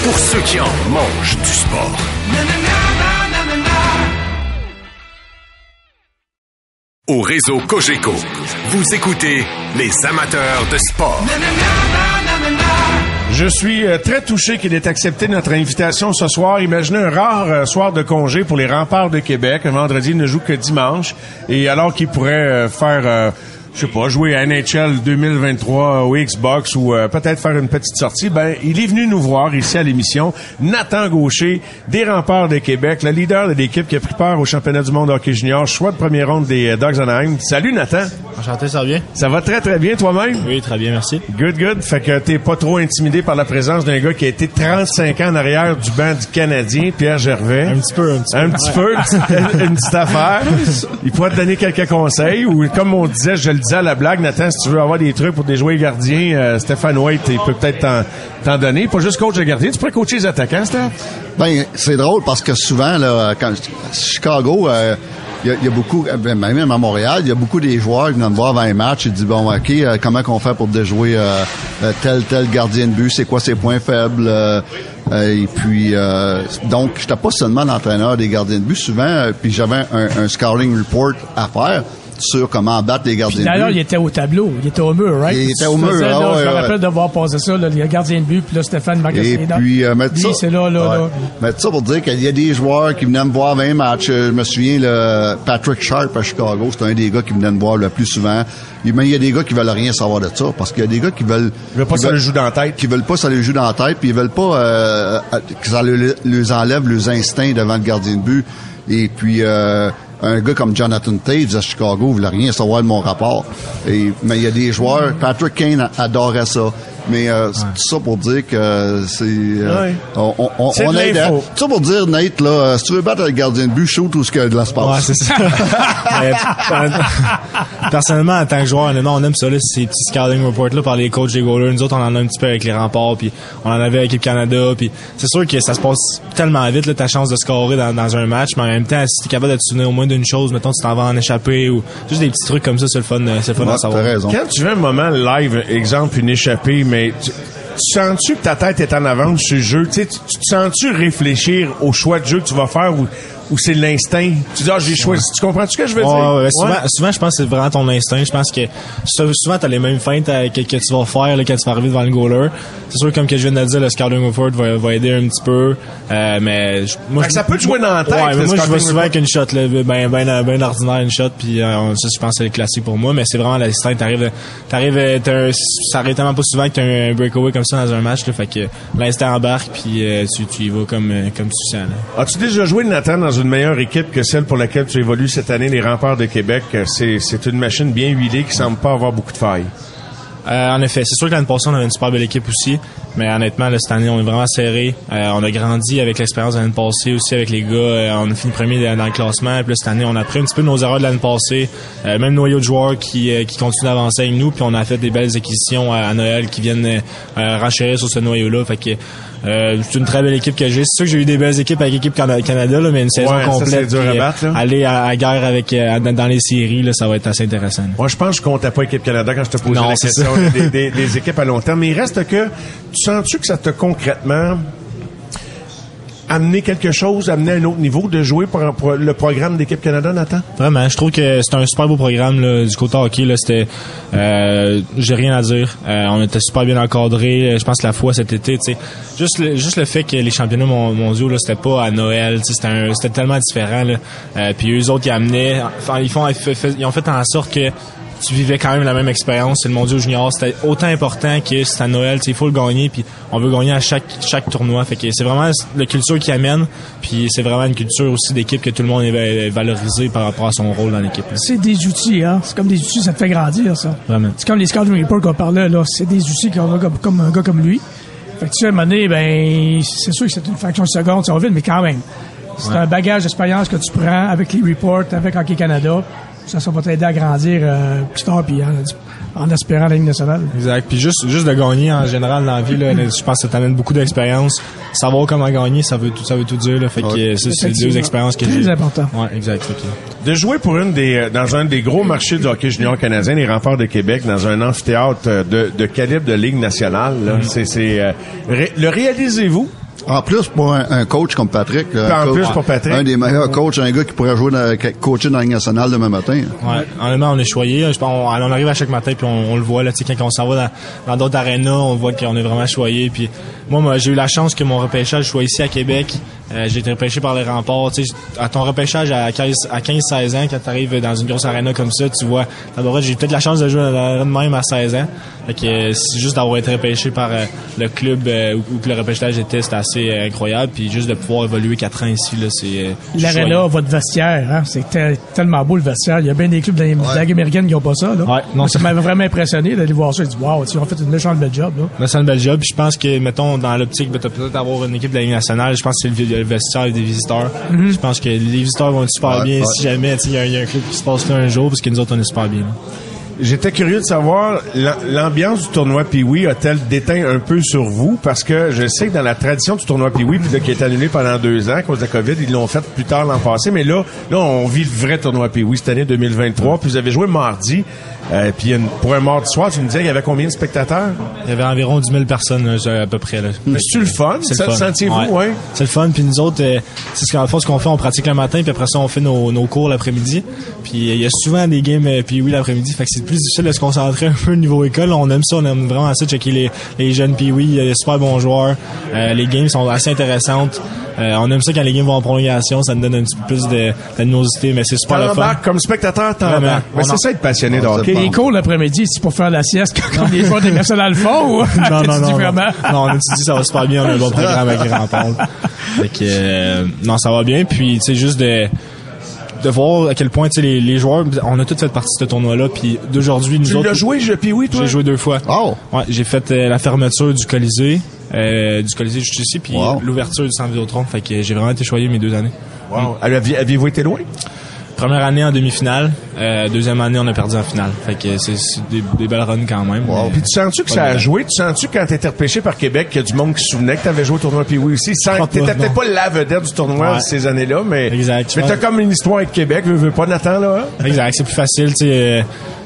Pour ceux qui en mangent du sport. Au réseau Cogeco, vous écoutez les amateurs de sport. Je suis euh, très touché qu'il ait accepté notre invitation ce soir. Imaginez un rare euh, soir de congé pour les remparts de Québec. Un vendredi, ne joue que dimanche. Et alors qu'il pourrait euh, faire, je sais pas, jouer à NHL 2023 au Xbox ou euh, peut-être faire une petite sortie, ben, il est venu nous voir ici à l'émission. Nathan Gaucher, des remparts de Québec, le leader de l'équipe qui a pris part au championnat du monde hockey junior, choix de première ronde des euh, Dogs Anaheim. Salut Nathan. Enchanté, ça va bien? Ça va très très bien toi-même? Oui, très bien, merci. Good, good. Fait que t'es pas trop intimidé par la présence d'un gars qui a été 35 ans en arrière du banc du Canadien, Pierre Gervais. Un petit peu, un petit peu. Un petit peu, une petite- une petite affaire. Il pourrait te donner quelques conseils ou comme on disait, je le disais à la blague, Nathan, si tu veux avoir des trucs pour des joueurs gardiens, euh, Stéphane White, il peut peut-être t'en, donner. Pas juste coach de gardien, tu pourrais coacher les attaquants, Steph? Ben, c'est drôle parce que souvent, là, quand Chicago, euh, il y, a- beaucoup, euh, ben, même à Montréal, il y a beaucoup des joueurs qui viennent voir avant un match et disent bon, ok, euh, comment qu'on fait pour déjouer tel tel gardien de but, c'est quoi ses points faibles, et puis donc j'étais pas seulement l'entraîneur des gardiens de but, souvent, puis j'avais un, un scouting report à faire sur comment battre les gardiens de D'ailleurs, but. il était au tableau. Il était au mur, right? Il était au mur, faisais, ah là, ouais, Je me ouais. rappelle de voir passer ça, là, le gardien de but, puis là, Stéphane Et Magasin. puis, euh, mettre ça. c'est là, là, Ouais. là. Mettre ça pour dire qu'il y a des joueurs qui venaient me voir 20 matchs. Euh, Je me souviens, le Patrick Sharp à Chicago, c'est un des gars qui venait me voir le plus souvent. Et- Mais il y a des gars qui veulent rien savoir de ça, parce qu'il y a des gars qui veulent... Il veut pas qui que ça veulent- le joue dans la tête. qui veulent pas ça les joue dans la tête, puis ils veulent pas euh, que ça le- les enlève leurs instincts devant le gardien de but. Et puis euh, un gars comme Jonathan Taves à Chicago voulait rien savoir de mon rapport. Et, mais il y a des joueurs, Patrick Kane adorait ça. Mais euh, c'est tout ça pour dire que c'est euh, Ouais. on, on, on, C'est de on aide. l'info. Tout ça pour dire Nate là, euh, si tu veux battre le gardien de but, shoot tout ce qu'il y a de l'espace. Ouais, c'est ça. Personnellement, en tant que joueur, honnêtement, on aime ça, là, ces petits scouting reports là par les coachs des goalers. Nous autres, on en a un petit peu avec les remparts, puis on en avait avec l'équipe Canada, puis c'est sûr que ça se passe tellement vite, là, ta chance de scorer dans, dans un match, mais en même temps, si t'es capable de te souvenir au moins d'une chose, mettons, tu t'en vas en échapper, ou juste des petits trucs comme ça, c'est le fun, euh, c'est le fun Ouais, à savoir. raison. Quand tu veux un moment live, exemple, une échappée, mais tu, tu sens-tu que ta tête est en avance sur le jeu? Tu, sens-tu réfléchir au choix de jeu que tu vas faire ou c'est l'instinct? Tu dis, ah, j'ai choisi. Tu comprends-tu ce que je veux Ouais, dire? ouais, souvent, Ouais. souvent, je pense que c'est vraiment ton instinct. Je pense que sou- souvent, t'as les mêmes feintes euh, que, que tu vas faire là, quand tu vas arriver devant le goaler. C'est sûr, comme que je viens de le dire, le scouting report va, va aider un petit peu. Euh, mais moi, ça peut te jouer dans la tête, Ouais, mais moi, je vais souvent avec une shot, là, ben, ben, ben ordinaire, une shot. Puis euh, ça, je pense que c'est le classique pour moi. Mais c'est vraiment l'instinct. T'arrives, t'arrives, euh, ça arrive tellement pas souvent que t'as un breakaway comme ça dans un match. Là, fait que l'instinct embarque, puis euh, tu, tu y vas comme, euh, comme tu sens. As-tu déjà joué, Nathan, dans une meilleure équipe que celle pour laquelle tu évolues cette année, les remparts de Québec? C'est, c'est une machine bien huilée qui semble pas avoir beaucoup de failles. Euh, en effet, c'est sûr que l'année passée, on avait une super belle équipe aussi. Mais honnêtement, cette année, on est vraiment serré. Euh, on a grandi avec l'expérience de l'année passée aussi avec les gars. Euh, on a fini premier dans le classement. Puis cette année, on a pris un petit peu nos erreurs de l'année passée. Euh, même noyau de joueurs qui, euh, qui continuent d'avancer avec nous. Puis on a fait des belles acquisitions à, Noël qui viennent euh, sur ce noyau-là. Fait Euh, c'est une très belle équipe que j'ai. C'est sûr que j'ai eu des belles équipes avec l'équipe Cana- Canada, là, mais une saison Ouais, ça, complète. c'est dur à puis, battre, là. euh, aller à, à guerre avec euh, dans, les séries, là, ça va être assez intéressant. Moi, je pense que je comptais pas équipe Canada quand je te posais Non, la question ça. des, des- des équipes à long terme. Mais il reste que, tu sens-tu que ça te concrètement amené quelque chose, amené à un autre niveau de jouer pour, le programme d'équipe Canada, Nathan? Vraiment, je trouve que c'est un super beau programme là, du côté hockey. Là, c'était, euh, j'ai rien à dire. Euh, on était super bien encadré. Je pense la fois cet été, tu sais, juste le, juste le fait que les championnats mon- mondiaux là, c'était pas à Noël, c'était, c'était tellement différent. Là. Euh, puis eux autres, ils amenaient, enfin, ils font, ils ont fait en sorte que tu vivais quand même la même expérience. C'est le mondial junior. C'était autant important que c'est à Noël. Il faut le gagner. Puis on veut gagner à chaque chaque tournoi. Fait que c'est vraiment la culture qui amène. Puis c'est vraiment une culture aussi d'équipe que tout le monde est va- valorisé par rapport à son rôle dans l'équipe. C'est des outils, hein. C'est comme des outils, ça te fait grandir, ça. Vraiment. C'est comme les scouting reports qu'on parlait, là. C'est des outils qu'on a comme, comme un gars comme lui. Fait que tu sais, à un moment donné, ben, c'est sûr que c'est une fraction de seconde, ça va vite, mais quand même. C'est un bagage d'expérience que tu prends avec les reports, avec Hockey Canada. Ça, ça va t'aider à grandir euh, plus tard, puis en, en aspirant à la Ligue nationale. Exact. Puis juste, juste de gagner en général dans la vie, là, je pense que ça t'amène beaucoup d'expérience. Savoir comment gagner, ça veut tout, ça veut tout dire. Là. Fait que euh, ça, c'est deux expériences que Très j'ai. important. Ouais, exact. De jouer pour une des, euh, dans un des gros marchés du hockey junior canadien, les remparts de Québec, dans un amphithéâtre euh, de, de calibre de Ligue nationale, là, c'est, c'est, euh, ré- le réalisez-vous? En plus, pour un, un coach comme Patrick, là, En coach- plus pour Patrick. un des meilleurs coachs, un gars qui pourrait jouer dans, coacher dans la Ligue nationale demain matin. Ouais, honnêtement, on est choyé. Je pense, on, on arrive à chaque matin puis on, on le voit là. Tu sais, quand on s'en va dans d'autres arénas, on voit qu'on est vraiment choyé. Puis moi, moi, j'ai eu la chance que mon repêchage soit ici à Québec. Euh, j'ai été repêché par les remparts. Tu sais, à ton repêchage à 15, à 15-16 ans, quand tu arrives dans une grosse aréna comme ça, tu vois, j'ai peut-être la chance de jouer dans l'arène de même à 16 ans. Fait que euh, c'est juste d'avoir été repêché par euh, le club euh, où, où que le repêchage était, c'était assez incroyable. Puis juste de pouvoir évoluer 4 ans ici, là, c'est. L'arena, votre vestiaire, hein, c'est te- tellement beau le vestiaire. Il y a bien des clubs de la de la Ligue américaine qui n'ont pas ça. Là. Ouais, non, ça m'avait vraiment impressionné d'aller voir ça. J'ai dit, wow, ils ont fait une méchante belle job. Là. Mais c'est un bel job. Puis je pense que, mettons, dans l'optique de peut-être avoir une équipe de la Ligue nationale, je pense que c'est le, le vestiaire des visiteurs. Je pense que les visiteurs vont être super Ouais, bien ouais. si jamais tu sais, il y, a- il y a un club qui se passe là un jour, parce que nous autres, on est super bien. J'étais curieux de savoir, l'am- l'ambiance du tournoi Pee-Wee a-t-elle déteint un peu sur vous? Parce que je sais que dans la tradition du tournoi Pee-Wee, puis là, qui est annulé pendant deux ans à cause de la COVID, ils l'ont fait plus tard l'an passé, mais là, là, on vit le vrai tournoi Pee-Wee cette année 2023, puis vous avez joué mardi, euh, puis pour un mardi soir, tu me disais qu'il y avait combien de spectateurs? Il y avait environ 10 000 personnes là, à peu près. C'est-tu le fun? C'est Ça, le fun. Sentiez-vous, ouais? C'est le fun. Puis nous autres, euh, c'est ce qu'on fait, ce qu'on fait, on pratique le matin, puis après ça, on fait nos, nos cours l'après-midi. Puis euh, il y a souvent des games, euh, oui, l'après-midi. Fait que c'est plus difficile de se concentrer un peu au niveau école. On aime ça, on aime vraiment ça, checker les, les jeunes puis oui, il y a des super bons joueurs. Euh, les games sont assez intéressantes. Euh, on aime ça quand les games vont en prolongation, ça nous donne un petit peu plus de d'animosité, mais c'est super le fun. Comme spectateur, t'embarques. Mais c'est ça être passionné hockey. sait Les cours l'après-midi, c'est pour faire la sieste comme les joueurs des nationales font ou non, non, non, vraiment? non. Non, on étudie, ça va super bien. On a un bon programme avec Grand Pont. Fait que, euh, non, ça va bien. Puis, tu sais, juste de, de voir à quel point, tu sais, les, les joueurs, on a tous fait partie de ce tournoi-là. Puis, d'aujourd'hui, nous Tu autres. l'as joué, je Pee-Wee, toi? J'ai joué deux fois. Oh! Ouais, j'ai fait euh, la fermeture du Colisée, euh, du Colisée juste ici, puis Wow. l'ouverture du centre Vidéotron. Fait que j'ai vraiment été choyé mes deux années. Wow. Aviez- Aviez-vous été loin? Première année en demi-finale, euh, deuxième année on a perdu en finale. Fait que c'est des, des belles runs quand même. Puis tu sens-tu que ça a joué? Tu sens-tu quand t'étais repêché par Québec qu'il y a du monde qui se souvenait que t'avais joué au tournoi Pee-Wee aussi? Sans, t'étais pas, peut-être pas la vedette du tournoi Ouais. ces années-là, mais, Exact, mais t'as comme une histoire avec Québec, veux, veux pas Nathan, là? hein? Exact, c'est plus facile, tu sais. euh,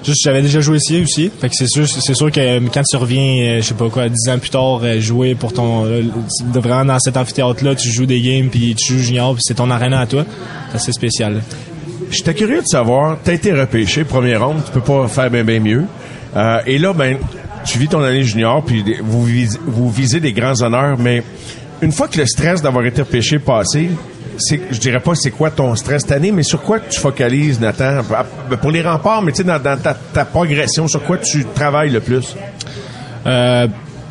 juste, j'avais déjà joué ici aussi. Fait que c'est sûr, c'est sûr que euh, quand tu reviens, je sais pas quoi, dix ans plus tard, jouer pour ton, de vraiment dans cet amphithéâtre-là, tu joues des games puis tu joues junior puis c'est ton arena à toi. C'est assez spécial. J'étais curieux de savoir, t'as été repêché, première ronde, tu peux pas faire bien bien mieux. Euh, et là, ben, tu vis ton année junior, puis vous, vis- vous visez des grands honneurs, mais une fois que le stress d'avoir été repêché passé, c'est, je dirais pas c'est quoi ton stress cette année, mais sur quoi tu focalises, Nathan? À- Pour les remparts, mais tu sais, dans, dans ta, ta progression, sur quoi tu travailles le plus? Euh,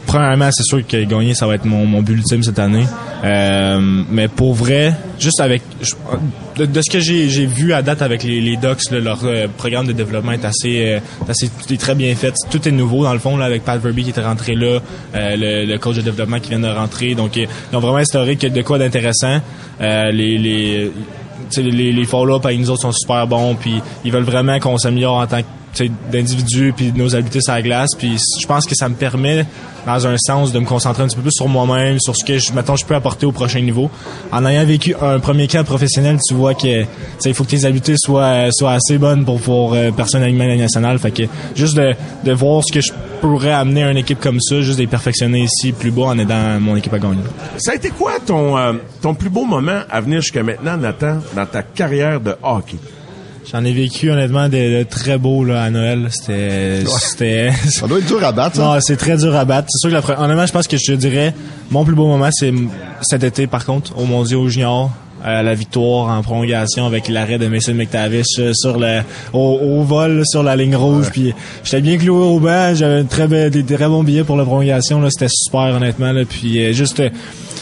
premièrement, c'est sûr que gagner, ça va être mon, mon but ultime cette année. Euh, mais pour vrai, juste avec de, ce que j'ai vu à date avec les, les là, leur euh, programme de développement est assez, euh, assez est très bien fait. Tout est nouveau dans le fond là, avec Pat Verby qui était rentré là, euh, le, le coach de développement qui vient de rentrer. Donc ils ont vraiment instauré de quoi d'intéressant. Les, les, les follow-up avec nous autres sont super bons, puis ils veulent vraiment qu'on s'améliore en tant que tu sais, d'individu puis nos habiletés sur la glace puis je pense que ça me permet dans un sens de me concentrer un petit peu plus sur moi-même sur ce que je mettons je peux apporter au prochain niveau. En ayant vécu un premier camp professionnel tu vois que il faut que tes habiletés soient soient assez bonnes pour pour euh, personne la nationale. Fait que juste de, de voir ce que je pourrais amener une équipe comme ça juste les perfectionner ici plus bas en aidant mon équipe à gagner Ça a été quoi ton, euh, ton plus beau moment à venir jusqu'à maintenant, Nathan, dans ta carrière de hockey? J'en ai vécu honnêtement de, de très beau là, à Noël. C'était, c'était. Ça doit être dur à battre, ça. Non, c'est très dur à battre. C'est sûr que la, pre- honnêtement, je pense que je te dirais mon plus beau moment, c'est cet été par contre au Mondiaux junior. Euh, la victoire en prolongation avec l'arrêt de Mason McTavish euh, sur le au, au vol là, sur la ligne rouge. Puis j'étais bien cloué au banc. J'avais un très des, très bons billets pour la prolongation là. C'était super honnêtement là. Puis euh, juste euh,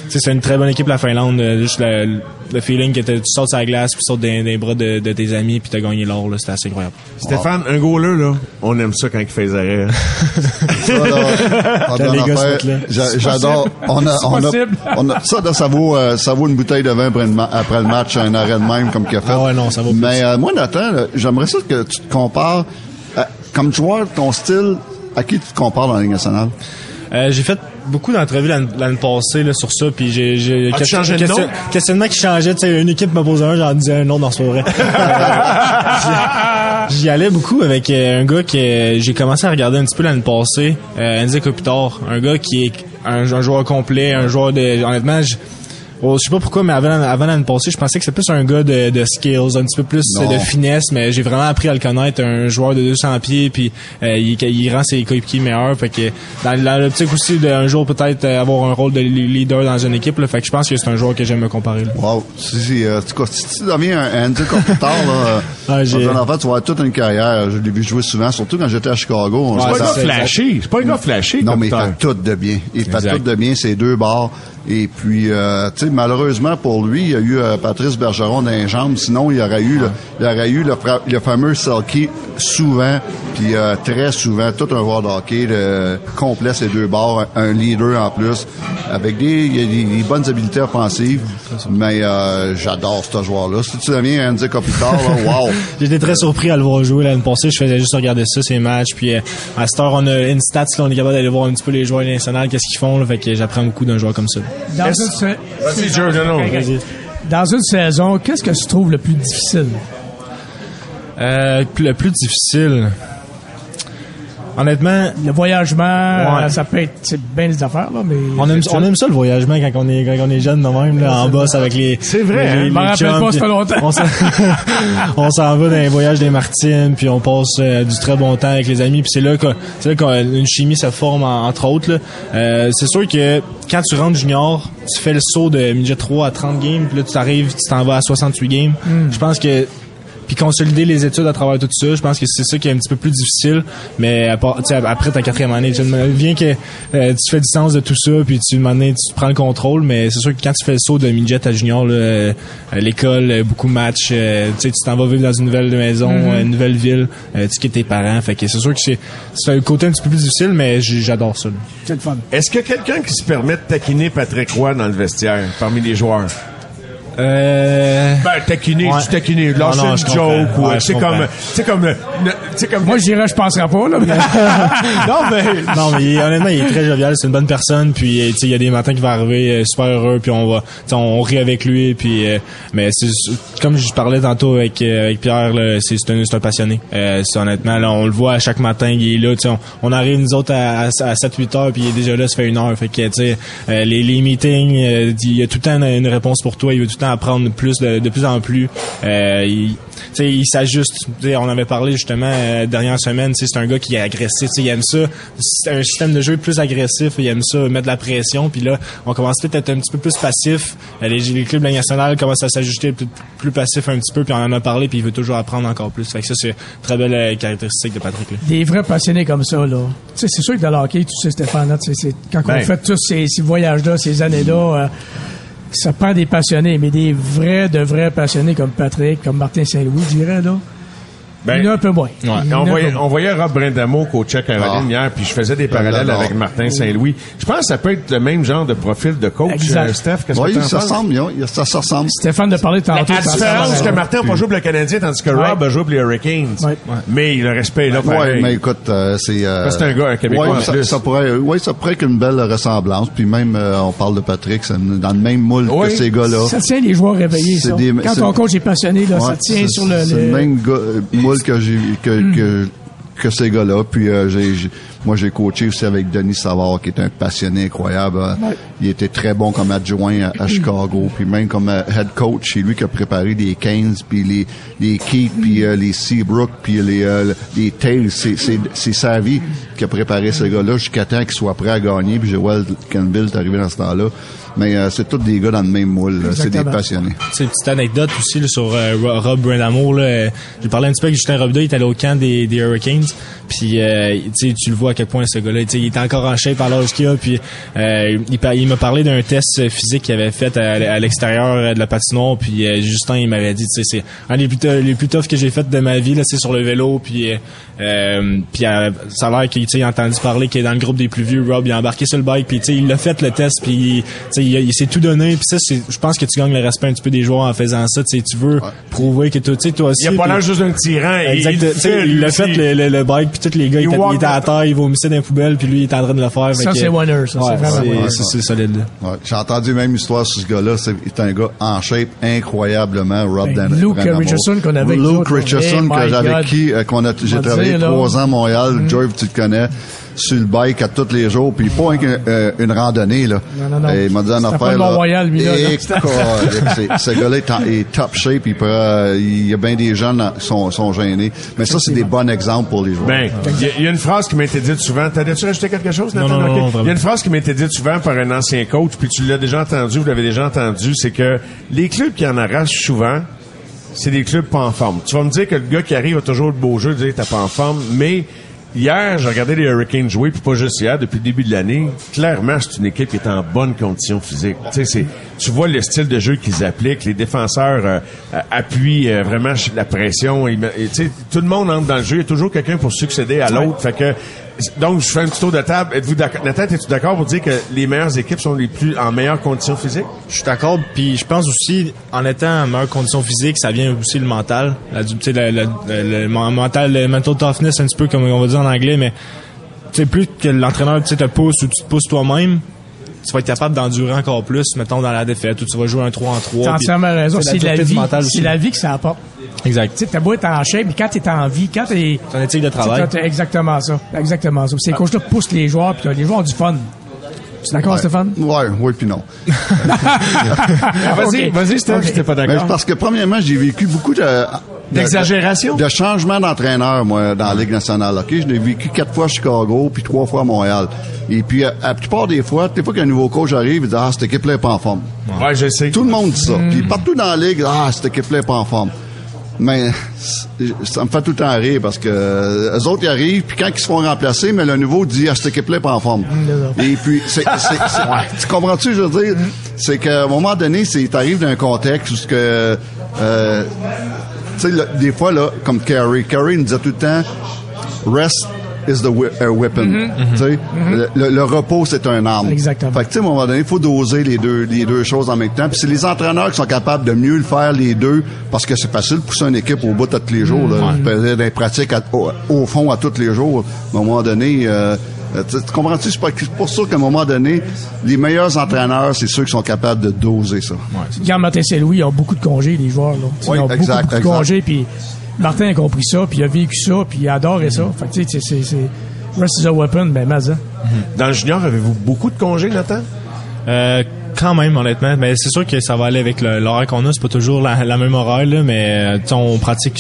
c'est une très bonne équipe la Finlande euh, juste le feeling que tu sautes sur la glace puis tu sautes dans, les bras de, de tes amis puis t'as gagné l'or là c'était assez incroyable Stéphane, un goaler, là, on aime ça quand il fait les arrêts. J'adore. On a, C'est on a, possible. on a- ça, là, ça vaut, euh, ça vaut une bouteille de vin après le, ma- après le match, un arrêt de même comme qu'il a fait. Ah ouais, non, ça vaut plus. Mais euh, moi, Nathan, là, j'aimerais ça que tu te compares, à- comme joueur, ton style, à qui tu te compares dans la Ligue nationale? Euh, j'ai fait beaucoup d'entrevues l'année passée là, sur ça, puis j'ai j'ai de nom? questionnement qui changeait. Tu sais, une équipe me posait un, j'en disais un autre dans ce vrai. Euh, J'y allais beaucoup avec euh, un gars que j'ai commencé à regarder un petit peu l'année passée, euh, Andy Kopitar, un gars qui est un, un joueur complet, un joueur de honnêtement. Je- Oh, je sais pas pourquoi, mais avant, avant l'année passée, je pensais que c'était plus un gars de, de skills, un petit peu plus Non. de finesse, mais j'ai vraiment appris à le connaître, un joueur de 200 pieds, puis euh, il, il rend ses coéquipiers meilleurs. Fait que dans, dans l'optique aussi d'un jour peut-être euh, avoir un rôle de leader dans une équipe, là, fait que je pense que c'est un joueur que j'aime me comparer. là. Wow. Si, si, euh, tu- si tu deviens un Andy Kopitar, là, euh, Ah, j'ai- un enfant, tu vas avoir toute une carrière. Je l'ai vu jouer souvent, surtout quand j'étais à Chicago. Ouais, C'est pas un gars c'est flashé. C'est pas un gars flashé. Non, mais il fait tout de bien. Il fait Exact. tout de bien, ces deux bars. Et puis, euh, tu sais, malheureusement pour lui, il y a eu euh, Patrice Bergeron dans les jambes. Sinon, il y aurait eu, le, il y aurait eu le, le fameux Selkie souvent, puis euh, très souvent, tout un joueur de hockey de, complet, ces deux un, un leader en plus, avec des, il y a des, des bonnes habiletés offensives. Mais euh, j'adore ce joueur-là. Si tu deviens Andy Kopitar, là, wow! J'étais très surpris à le voir jouer l'année passée. Je faisais juste regarder ça, ces matchs. Puis euh, à cette heure, on a une stats, là, on est capable d'aller voir un petit peu les joueurs nationaux, qu'est-ce qu'ils font. Là, fait que j'apprends beaucoup d'un joueur comme ça. Dans une, sa- non. dans saison, qu'est-ce que tu trouves le plus difficile? Euh, le plus difficile. Honnêtement, Le voyagement, Ouais. ça peut être bien les affaires, là, mais. on aime, on aime ça le voyagement quand on est, quand on est jeune de même, là, en boss avec les. C'est vrai, hein? les- Je m'en rappelle chums, pas, ça puis fait longtemps. On s'en, on s'en va dans les voyages des Martines, puis on passe euh, du très bon temps avec les amis, puis c'est là que c'est là qu'une chimie se forme en- entre autres. là. Euh, c'est sûr que quand tu rentres junior, tu fais le saut de midget 3 à 30 games, puis là tu t'arrives, tu t'en vas à 68 games. Je pense que puis consolider les études à travers tout ça, je pense que c'est ça qui est un petit peu plus difficile. Mais à part- après ta quatrième année, tu me vient que euh, tu fais distance de tout ça, puis tu donné, tu prends le contrôle. Mais c'est sûr que quand tu fais le saut de midget à junior, là, euh, l'école, euh, beaucoup de matchs, euh, tu sais, tu t'en vas vivre dans une nouvelle maison, euh, une nouvelle ville, euh, tu quittes tes parents. Fait que c'est sûr que c'est c'est un côté un petit peu plus difficile, mais j'adore ça. C'est le fun. Est-ce qu'il y a quelqu'un qui se permet de taquiner Patrick Roy dans le vestiaire, parmi les joueurs? Euh... Ben, taquiner, Ouais. tu taquiner, lâcher Non, non, une joke, ou, Ouais, tu sais, je comme, sais, comme, euh, sais, comme, Moi, je dirais, je penserais pas, là. mais- non, mais, non, mais il honnêtement, il est très jovial. C'est une bonne personne. Puis, euh, tu sais, il y a des matins qui va arriver euh, super heureux. Puis on va, tu sais, on rit avec lui. Puis, euh, mais c'est comme je parlais tantôt avec euh, avec Pierre, c'est un, un passionné. Euh, honnêtement, là, on le voit à chaque matin. Il est là. On, on arrive nous autres à, à, 7-8 heures. Puis il est déjà là. Ça fait une heure. Fait que, euh, les, les meetings, euh, il y a tout le temps une, réponse pour toi. Il veut tout le temps apprendre plus de, plus en plus. Euh, il, tu sais, il s'ajuste. On avait parlé justement euh, dernière semaine. C'est un gars qui est agressif. Il aime ça. C'est un système de jeu plus agressif. Il aime ça mettre de la pression. Puis là, on commence peut-être à être un petit peu plus passif. Euh, Les, les clubs nationale commencent à s'ajuster plus passif un petit peu. Puis on en a parlé. Puis il veut toujours apprendre encore plus. Fait que ça, c'est une très belle euh, caractéristique de Patrick. là. Des vrais passionnés comme ça, là. Tu sais, c'est sûr que dans le hockey, tu sais, Stéphane, là, tu sais, c'est- quand Ben. on fait tous ces, ces voyages-là, ces années-là, euh, ça prend des passionnés, mais des vrais, de vrais passionnés comme Patrick, comme Martin Saint-Louis, je dirais, là. Ben, Il y en a un peu moins. On voyait, on voyait Rob Brindamo coacher Caroline Ah. hier, puis je faisais des parallèles l'adore. avec Martin Saint-Louis. Je pense que ça peut être le même genre de profil de coach, Exact. euh, Steph. Qu'est-ce Oui, que ça ressemble, ça, ça ressemble. Stéphane de parler tantôt. Sa- différence que Martin n'a pas joué pour le Canadien, tandis que Ouais. Rob a joué pour les Hurricanes. Ouais. Mais le respect est là. Oui, mais écoute, euh, c'est... Euh, c'est un gars, un Québécois ouais, en ça, plus. ça pourrait, oui, ça pourrait être une belle ressemblance. Puis même, euh, on parle de Patrick, c'est dans le même moule que ces gars-là. Ça tient les joueurs réveillés, C'est ça. des- Quand ton coach est passionné, là, ça tient c'est- sur le... Moule que j'ai que, que, que ces gars-là. Puis euh, j'ai, moi j'ai coaché aussi avec Denis Savard, qui est un passionné incroyable. Euh, Il était très bon comme adjoint à, à Chicago, puis même comme euh, head coach, c'est lui qui a préparé les Keynes, puis les les Keith, puis euh, les Seabrook, puis les euh, les Tails. C'est c'est c'est sa vie qui a préparé ces gars-là jusqu'à temps qu'ils soient prêts à gagner. Puis Joel Campbell est arrivé dans ce temps-là. Mais euh, c'est tous des gars dans le même moule. là. C'est des passionnés. C'est une petite anecdote aussi là, sur euh, Ro- Rob Brindamo. Là, Euh, J'ai parlé un petit peu avec Justin Robida, il est allé au camp des, des Hurricanes. Puis euh, tu sais, tu le vois à quel point ce gars-là, tu sais, il est encore en shape à l'âge qu'il a. Puis euh, il, il m'a parlé d'un test physique qu'il avait fait à, à l'extérieur euh, de la patinoire. Puis euh, Justin, il m'avait dit, tu sais, c'est un des plus, les plus toughs que j'ai fait de ma vie là, c'est sur le vélo. Puis puis euh, ça a l'air qu'il tu sais, il a entendu parler qu'il est dans le groupe des plus vieux. Rob, il a embarqué sur le bike. Puis tu sais, il l'a fait le test. Puis il, il s'est tout donné. Puis ça, c'est, je pense que tu gagnes le respect un petit peu des joueurs en faisant ça. Tu veux prouver que toi, tu sais, toi aussi. Il a pas l'air juste d'un tyran. Exact. Il, fait le, le, le bike, puis tous les gars, Il ils étaient, à terre, ils vomissaient dans les poubelles, puis lui, il était en train de le faire. Ça, c'est winner, ça. Ouais, c'est vraiment c'est- solide. Ouais, j'ai entendu même histoire sur ce gars-là. C'est un gars en shape incroyablement, Rob Ben, Dan- Luke. Richardson qu'on avait avec Luke Richardson hey, que j'avais qui, euh, qu'on a, j'ai travaillé trois ans à Montréal. Mm. Joy, tu le connais, sur le bike à tous les jours, puis pas une, euh, une randonnée là. Non, non, non. Et il m'a dit pas affaire là. Lui, là. Et c'est- ce gars-là est, top shape. Il, peut, euh, il y a bien des gens qui sont, sont gênés. Mais ça, c'est des bons exemples pour les joueurs. Ben, il y a- il y, a une phrase qui m'a été dite souvent. T'as-tu rajouté quelque chose, Nathan? Non, non, Il y a une phrase qui m'a été dite souvent par un ancien coach, puis tu l'as déjà entendu, vous l'avez déjà entendu, c'est que les clubs qui en arrachent souvent, c'est des clubs pas en forme. Tu vas me dire que le gars qui arrive a toujours le beau jeu dire t'as pas en forme, mais hier, j'ai regardé les Hurricanes jouer, puis pas juste hier, depuis le début de l'année. Clairement, c'est une équipe qui est en bonne condition physique. Tu sais, c'est, tu vois le style de jeu qu'ils appliquent, les défenseurs euh, appuient euh, vraiment la pression. Et, tu sais, tout le monde entre dans le jeu, il y a toujours quelqu'un pour succéder à l'autre. Fait que donc, je fais un petit tour de table. Êtes-vous d'accord? Nathan, es-tu d'accord pour dire que les meilleures équipes sont les plus en meilleures conditions physiques? Je suis d'accord, puis je pense aussi, en étant en meilleure condition physique, ça vient aussi le mental. La, tu sais, le, mental, le mental toughness, un petit peu comme on va dire en anglais, mais tu sais, plus que l'entraîneur te pousse ou tu te pousses toi-même, tu vas être capable d'endurer encore plus, mettons, dans la défaite, ou tu vas jouer un 3 en 3. T'as entièrement raison. C'est la vie. mental C'est la vie que ça apporte. Exact. Tu sais, t'as beau être en shape, mais quand t'es en vie, quand t'es... Une éthique de travail. Exactement ça. Exactement ça. Ces coachs-là poussent les joueurs, puis les joueurs ont du fun. Tu es d'accord, Ouais. Stéphane? Ouais, oui, puis non. Vas-y, vas-y, si t'es pas d'accord. parce que premièrement, j'ai vécu beaucoup de- D'exagération? de, de changements d'entraîneur moi dans la Ligue nationale. Ok, je l'ai vécu quatre fois à Chicago puis trois fois à Montréal. Et puis à, à la plupart des fois, des fois qu'un nouveau coach arrive, il dit ah cette équipe-là pas en forme. Ouais, je sais. Tout le monde dit ça. Mm. Puis partout dans la ligue, ah cette équipe-là pas en forme. Mais ça me fait tout le temps rire parce que euh, eux autres ils arrivent puis quand ils se font remplacer, mais le nouveau dit ah cette équipe-là pas en forme. Mm, Et puis c'est, tu comprends-tu je veux dire, c'est qu'à un moment donné, c'est t'arrives d'un contexte où ce que euh, tu sais, là, des fois, là, comme Carey, Carey nous disait tout le temps, rest is the weapon. Tu sais, le, le- le repos, c'est un arme. Exactement. Fait que, tu sais, à un moment donné, il faut doser les deux, les deux choses en même temps. Puis c'est les entraîneurs qui sont capables de mieux le faire, les deux, parce que c'est facile de pousser une équipe au bout à tous les jours. Là. Tu peux faire des pratiques à- au, au fond à tous les jours. Mais à un moment donné... Euh, tu tu comprends-tu? C'est pas- c'est pour ça qu'à un moment donné, les meilleurs entraîneurs, c'est ceux qui sont capables de doser ça. Regarde, Martin Saint-Louis, ils ont beaucoup de congés, les joueurs. Là. Oui, ils ont exact, beaucoup, beaucoup de exact. congés, puis Martin a compris ça, puis il a vécu ça, puis il a adoré ça. Fait que, tu sais, c'est... c'est- Rest is a weapon, ben, mais, hein. Dans le junior, avez-vous beaucoup de congés, Nathan? Euh, quand même, honnêtement. Mais c'est sûr que ça va aller avec le- l'horaire qu'on a. C'est pas toujours la, la même horaire, là, mais euh, on pratique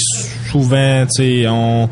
souvent, tu sais, on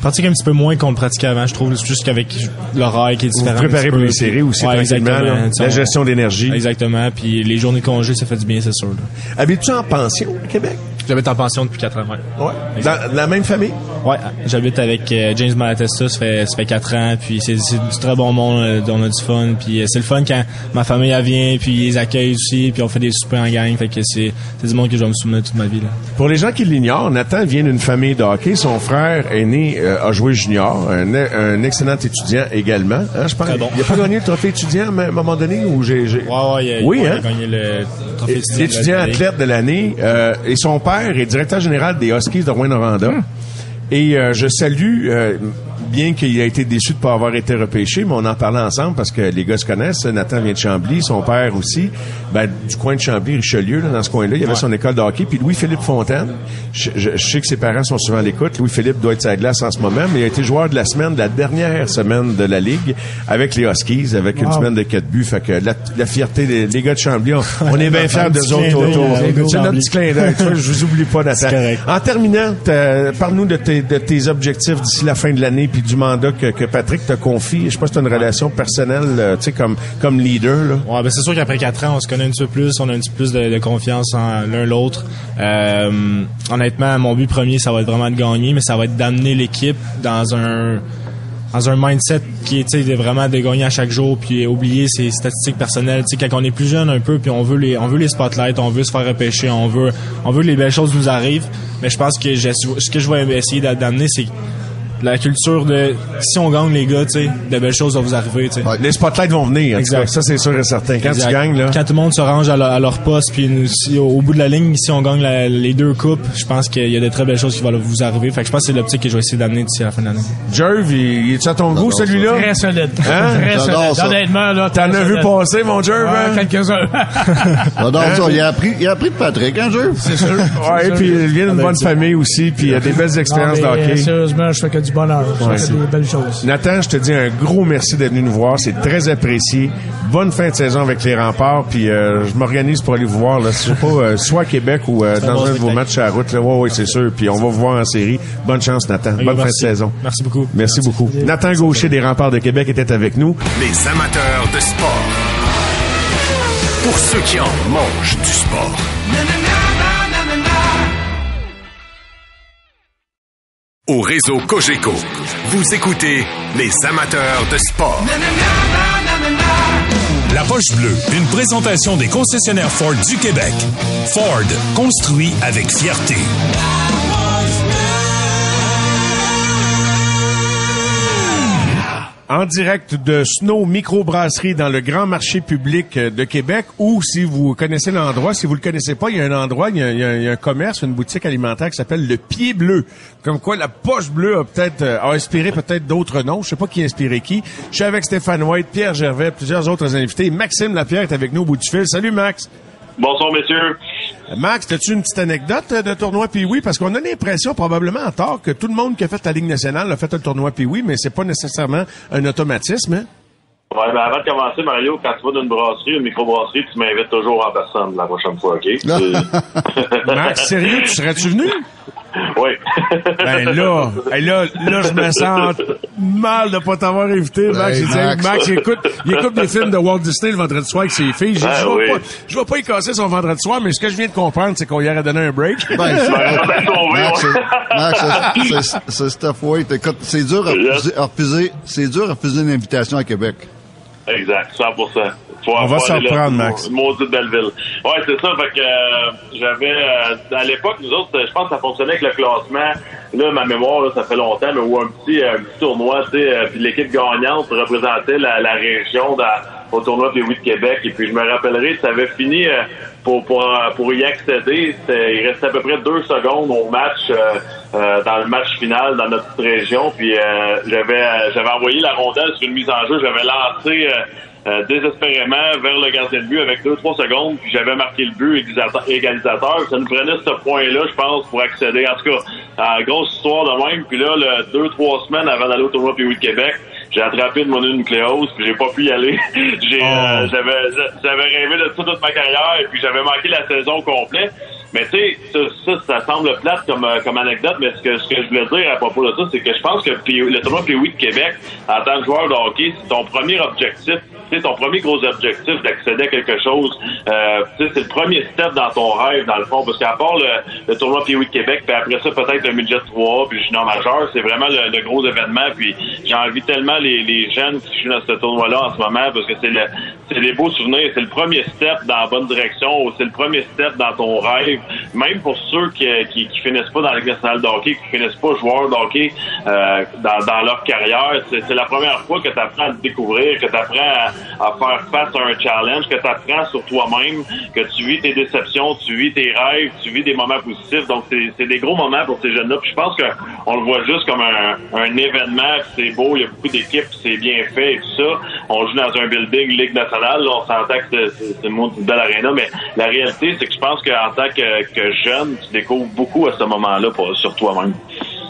pratique un petit peu moins qu'on le pratiquait avant, je trouve, juste qu'avec l'horaire qui est Vous différent. vous préparez pour les séries aussi, Ouais, exactement. là. La on- gestion d'énergie. Exactement. Puis les journées de congé, ça fait du bien, c'est sûr. Habites-tu en pension au Québec? J'habite en pension depuis 4 ans. ouais. Ouais. Dans la même famille? Ouais, j'habite avec euh, James Malatesta, ça fait ça fait quatre ans, puis c'est c'est du très bon monde, euh, on a du fun, puis euh, c'est le fun quand ma famille elle vient, puis ils accueillent aussi, puis on fait des soupers en gang, fait que c'est c'est du monde que je vais me souvenir toute ma vie là. Pour les gens qui l'ignorent, Nathan vient d'une famille de hockey. Son frère aîné a joué junior, un, un excellent étudiant également. Hein, je pense. Très bon. Il a pas gagné le trophée étudiant à un moment donné où j'ai. j'ai- Ouais, ouais, il a, Oui, il a hein? gagné le trophée étudiant. L'étudiant athlète de l'année. et son père est directeur général des Huskies de Rouen-Noranda. Et euh, je salue, euh, bien qu'il a été déçu de ne pas avoir été repêché, mais on en parlait ensemble parce que les gars se connaissent. Nathan vient de Chambly, son père aussi, ben, du coin de Chambly, Richelieu, là, dans ce coin-là. Il y avait son école de hockey. Puis Louis-Philippe Fontaine, je, je- je sais que ses parents sont souvent à l'écoute. Louis-Philippe doit être sa glace en ce moment, mais il a été joueur de la semaine, de la dernière semaine de la Ligue avec les Huskies, avec une semaine de quatre buts. Fait que la, la fierté des les gars de Chambly, on, on est bien fiers Un de petit autres autour. C'est notre petit clin d'œil. Je vous oublie pas, Nathan. En terminant, parle-nous de tes, de tes objectifs d'ici la fin de l'année puis du mandat que, Patrick te confie. Je sais pas si tu une relation personnelle, euh, tu sais, comme, comme leader. Ouais, ben c'est sûr qu'après quatre ans, on se connaît un petit peu plus, on a un petit peu plus de, confiance en l'un l'autre. Euh, honnêtement, mon but premier, ça va être vraiment de gagner, mais ça va être d'amener l'équipe dans un dans un mindset qui est vraiment de gagner à chaque jour puis oublier ses statistiques personnelles quand on est plus jeune un peu puis on veut les on veut les spotlights on veut se faire repêcher on veut on veut que les belles choses nous arrivent mais je pense que ce que je vais essayer d'a- d'amener c'est la culture de si on gagne les gars tu sais de belles choses vont vous arriver tu sais Les spotlights vont venir. en tout Exact. cas. Ça, c'est sûr et certain. Quand Exact. tu gagnes, là. Quand tout le monde se range à, leur- à leur poste, puis nous, si, au, au bout de la ligne, si on gagne la- les deux coupes, je pense qu'il y a de très belles choses qui vont vous arriver. Fait que je pense que c'est l'optique que je vais essayer d'amener d'ici la fin de l'année. Jerv, il, il est à ton goût, celui-là? Très solide. Hein? Très solide. ça. Honnêtement, là. T'en as vu passer, mon Jerv? Ouais, hein? quelques-uns. J'adore ça. Il a appris, il a appris de Patrick, hein, jeu? C'est sûr. Ouais, et puis il vient d'une bonne famille aussi, puis il a des belles expériences de Non, mais, hockey. Sérieusement, je fais que du bonheur. Je Ouais, c'est- des belles choses. Nathan, je te dis un gros merci d'être venu nous voir. C'est très apprécié. Bonne fin de saison avec les remparts. Puis euh, je m'organise pour aller vous voir. Là, je sais pas, euh, soit à Québec ou euh, dans bon un de vos matchs à la route. Là. Ouais, ouais, c'est sûr. Puis on va vous voir en série. Bonne chance, Nathan. Bonne fin de merci. saison. Merci beaucoup. Merci, beaucoup. Nathan Gaucher des remparts de Québec était avec nous. Les amateurs de sport. Pour ceux qui en mangent du sport. Au réseau Cogeco, vous écoutez les amateurs de sport. La Poche Bleue, une présentation des concessionnaires Ford du Québec. Ford, construit avec fierté. En direct de Snow Microbrasserie dans le grand marché public euh, de Québec ou si vous connaissez l'endroit, si vous le connaissez pas, il y a un endroit, il y a, il y a- un commerce, une boutique alimentaire qui s'appelle le Pied Bleu. Comme quoi la poche bleue a peut-être euh, a inspiré peut-être d'autres noms, je sais pas qui a inspiré qui. Je suis avec Stéphane White, Pierre Gervais, plusieurs autres invités. Maxime Lapierre est avec nous au bout du fil. Salut Max. Bonsoir, messieurs. Max, as-tu une petite anecdote euh, de tournoi oui parce qu'on a l'impression probablement en tort que tout le monde qui a fait la Ligue nationale a fait un tournoi oui, mais c'est pas nécessairement un automatisme. Hein? Ouais, ben avant de commencer, Mario, quand tu vas dans une brasserie, une microbrasserie, tu m'invites toujours en personne la prochaine fois, OK? Max, sérieux, tu serais-tu venu? Oui. Ben là, hey, là, là, je me sens mal de pas t'avoir invité, Max. Hey, Max. Max, il écoute, il écoute des films de Walt Disney le vendredi soir avec ses filles. Dit, Ah je vais oui. pas, je vais pas y casser son vendredi soir, mais ce que je viens de comprendre, c'est qu'on y aurait donné un break. Ben, c'est- Ben, Max, c'est- Steph White. Écoute, c'est dur à Yes. refuser, à refuser- c'est dur à refuser une invitation à Québec. Exact, 100%. Faut, On va s'en c'est Max. Maudite belle ville. Ouais, c'est ça. Fait que euh, j'avais euh, à l'époque, nous autres, je pense que ça fonctionnait avec le classement. Là, ma mémoire, là, ça fait longtemps, mais où un petit, euh, un petit tournoi, tu sais, euh, puis l'équipe gagnante représentait la, la région dans, au tournoi des 8 de Québec. Et puis je me rappellerai, ça avait fini euh, pour pour euh, pour y accéder. Il restait à peu près deux secondes au match. euh, euh, dans le match final dans notre région. Puis euh, j'avais euh, j'avais envoyé la rondelle sur une mise en jeu. J'avais lancé désespérément vers le gardien de but avec 2-3 secondes. Puis j'avais marqué le but égalisateur. Ça nous prenait ce point-là, je pense, pour accéder. En tout cas, grosse histoire de même. Puis là, le, deux, trois semaines avant d'aller au tournoi PWI de Québec, j'ai attrapé une mononucléose, puis j'ai pas pu y aller. j'ai, euh, j'avais, j'avais rêvé de ça toute ma carrière, et puis j'avais manqué la saison complète. Mais tu sais, ça, ça, ça semble plate comme, euh, comme anecdote, mais ce que, ce que je voulais dire à propos de ça, c'est que je pense que le tournoi PWI de Québec, en tant que joueur de hockey, c'est ton premier objectif sais, ton premier gros objectif d'accéder à quelque chose, euh, c'est le premier step dans ton rêve, dans le fond, parce qu'à part le, le tournoi Pee-Wee de Québec, puis après ça, peut-être le midget 3 puis junior majeur, c'est vraiment le, le gros événement, puis j'ai envie tellement les, les jeunes qui jouent dans ce tournoi-là en ce moment, parce que c'est le, c'est des beaux souvenirs, c'est le premier step dans la bonne direction, c'est le premier step dans ton rêve, même pour ceux qui, qui, qui finissent pas dans la Ligue nationale de hockey, qui finissent pas joueurs de hockey euh, dans, leur carrière, c'est, la première fois que tu apprends à te découvrir, que tu apprends à, faire face à un challenge, que tu apprends sur toi-même, que tu vis tes déceptions, tu vis tes rêves, tu vis des moments positifs. Donc, c'est, des gros moments pour ces jeunes-là. Puis je pense qu'on le voit juste comme un, un événement, c'est beau, il y a beaucoup d'équipes, c'est bien fait et tout ça. On joue dans un building Ligue nationale, là, on s'entend que c'est, le monde de l'aréna, mais la réalité, c'est que je pense qu'en tant que, que jeune, tu découvres beaucoup à ce moment-là sur toi-même.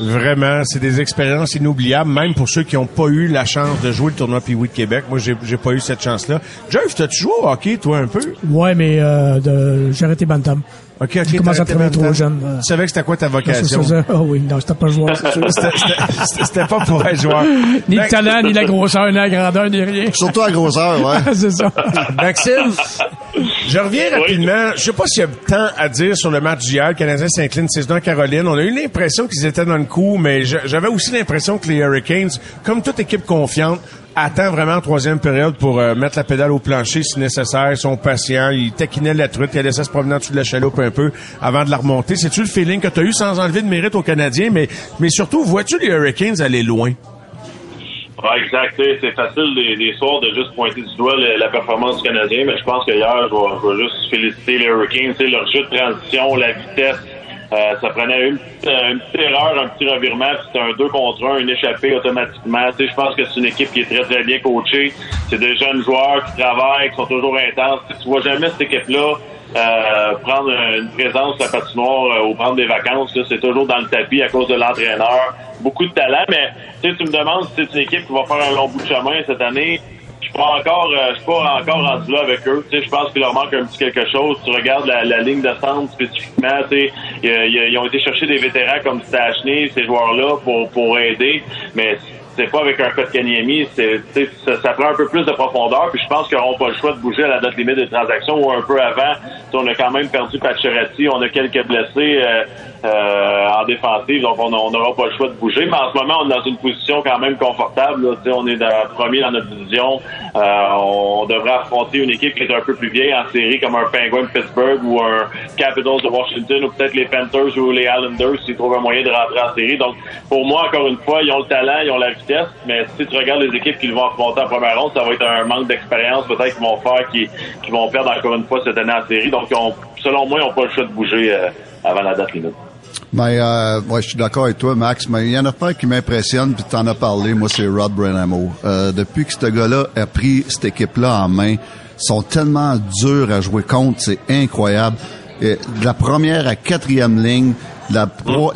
Vraiment, c'est des expériences inoubliables, même pour ceux qui n'ont pas eu la chance de jouer le tournoi Pee-Wee de Québec. Moi, j'ai, j'ai pas eu cette chance-là. Jeff, t'as-tu joué au hockey, toi, un peu? Ouais, mais euh, de, j'ai arrêté Bantam. OK, OK. J'ai commencé à travailler trop jeune. euh. Tu savais que c'était quoi ta vocation? Ah oui, non, c'était pas joueur, c'est sûr. C'était- c'était- C'était pas pour être joueur. Ni le talent, ni la grosseur, ni la grandeur, ni rien. Surtout à grosseur, ouais. c'est ça. Maxime, je reviens rapidement. Je sais pas s'il y a tant à dire sur le match d'hier. Le Canadien s'incline 6 en Caroline. On a eu l'impression qu'ils étaient dans le coup, mais j'avais aussi l'impression que les Hurricanes, comme toute équipe confiante, attend vraiment en troisième période pour euh, mettre la pédale au plancher si nécessaire. Ils sont patients. Ils taquinaient la truite. Ils laissaient se promener en dessous de la chaloupe un peu avant de la remonter. C'est-tu le feeling que tu as eu sans enlever de mérite aux Canadiens? Mais, mais surtout, vois-tu les Hurricanes aller loin? Ouais, exact. C'est facile des, soirs de juste pointer du doigt la performance du Canadien, mais je pense que hier, je vais, juste féliciter les Hurricanes. Leur jeu de transition, la vitesse. euh, ça prenait une, petite- euh, petite erreur, un petit revirement, c'était un 2 contre 1, une échappée automatiquement. Je pense que c'est une équipe qui est très, très bien coachée. C'est des jeunes joueurs qui travaillent, qui sont toujours intenses. Tu vois jamais cette équipe-là euh, prendre une présence sur la patinoire euh, ou prendre des vacances. C'est toujours dans le tapis à cause de l'entraîneur. Beaucoup de talent, mais tu me demandes si c'est une équipe qui va faire un long bout de chemin cette année. Je suis pas encore, euh, je suis pas encore rendu là avec eux. Je pense qu'il leur manque un petit quelque chose. Tu regardes la, la ligne de centre spécifiquement. Tu ils ont été chercher des vétérans comme Stachny, ces joueurs-là pour pour aider, mais c'est pas avec un code Kanyemi, c'est ça, ça prend un peu plus de profondeur. Puis je pense qu'ils n'auront pas le choix de bouger à la date limite des transactions ou un peu avant. On a quand même perdu Pacioretty, on a quelques blessés euh, euh, en défensive, donc on n'aura pas le choix de bouger. Mais en ce moment, on est dans une position quand même confortable. Là. On est premier dans notre division. Euh, on devrait affronter une équipe qui est un peu plus vieille en série, comme un Penguin Pittsburgh ou un Capitals de Washington ou peut-être les Panthers ou les Islanders s'ils trouvent un moyen de rentrer en série. Donc, pour moi, encore une fois, ils ont le talent, ils ont la vitesse, mais si tu regardes les équipes qu'ils vont affronter en première ronde, ça va être un manque d'expérience peut-être qu'ils vont faire, qui, qui vont perdre encore une fois cette année en série. Donc, selon moi, ils n'ont pas le choix de bouger euh, avant la date limite. Mais euh, ouais, je suis d'accord avec toi, Max. Mais il y en a pas qui m'impressionne, puis tu en as parlé. Moi, c'est Rod Brenamo. Euh, depuis que ce gars-là a pris cette équipe-là en main, ils sont tellement durs à jouer contre, c'est incroyable. De la première à quatrième ligne, de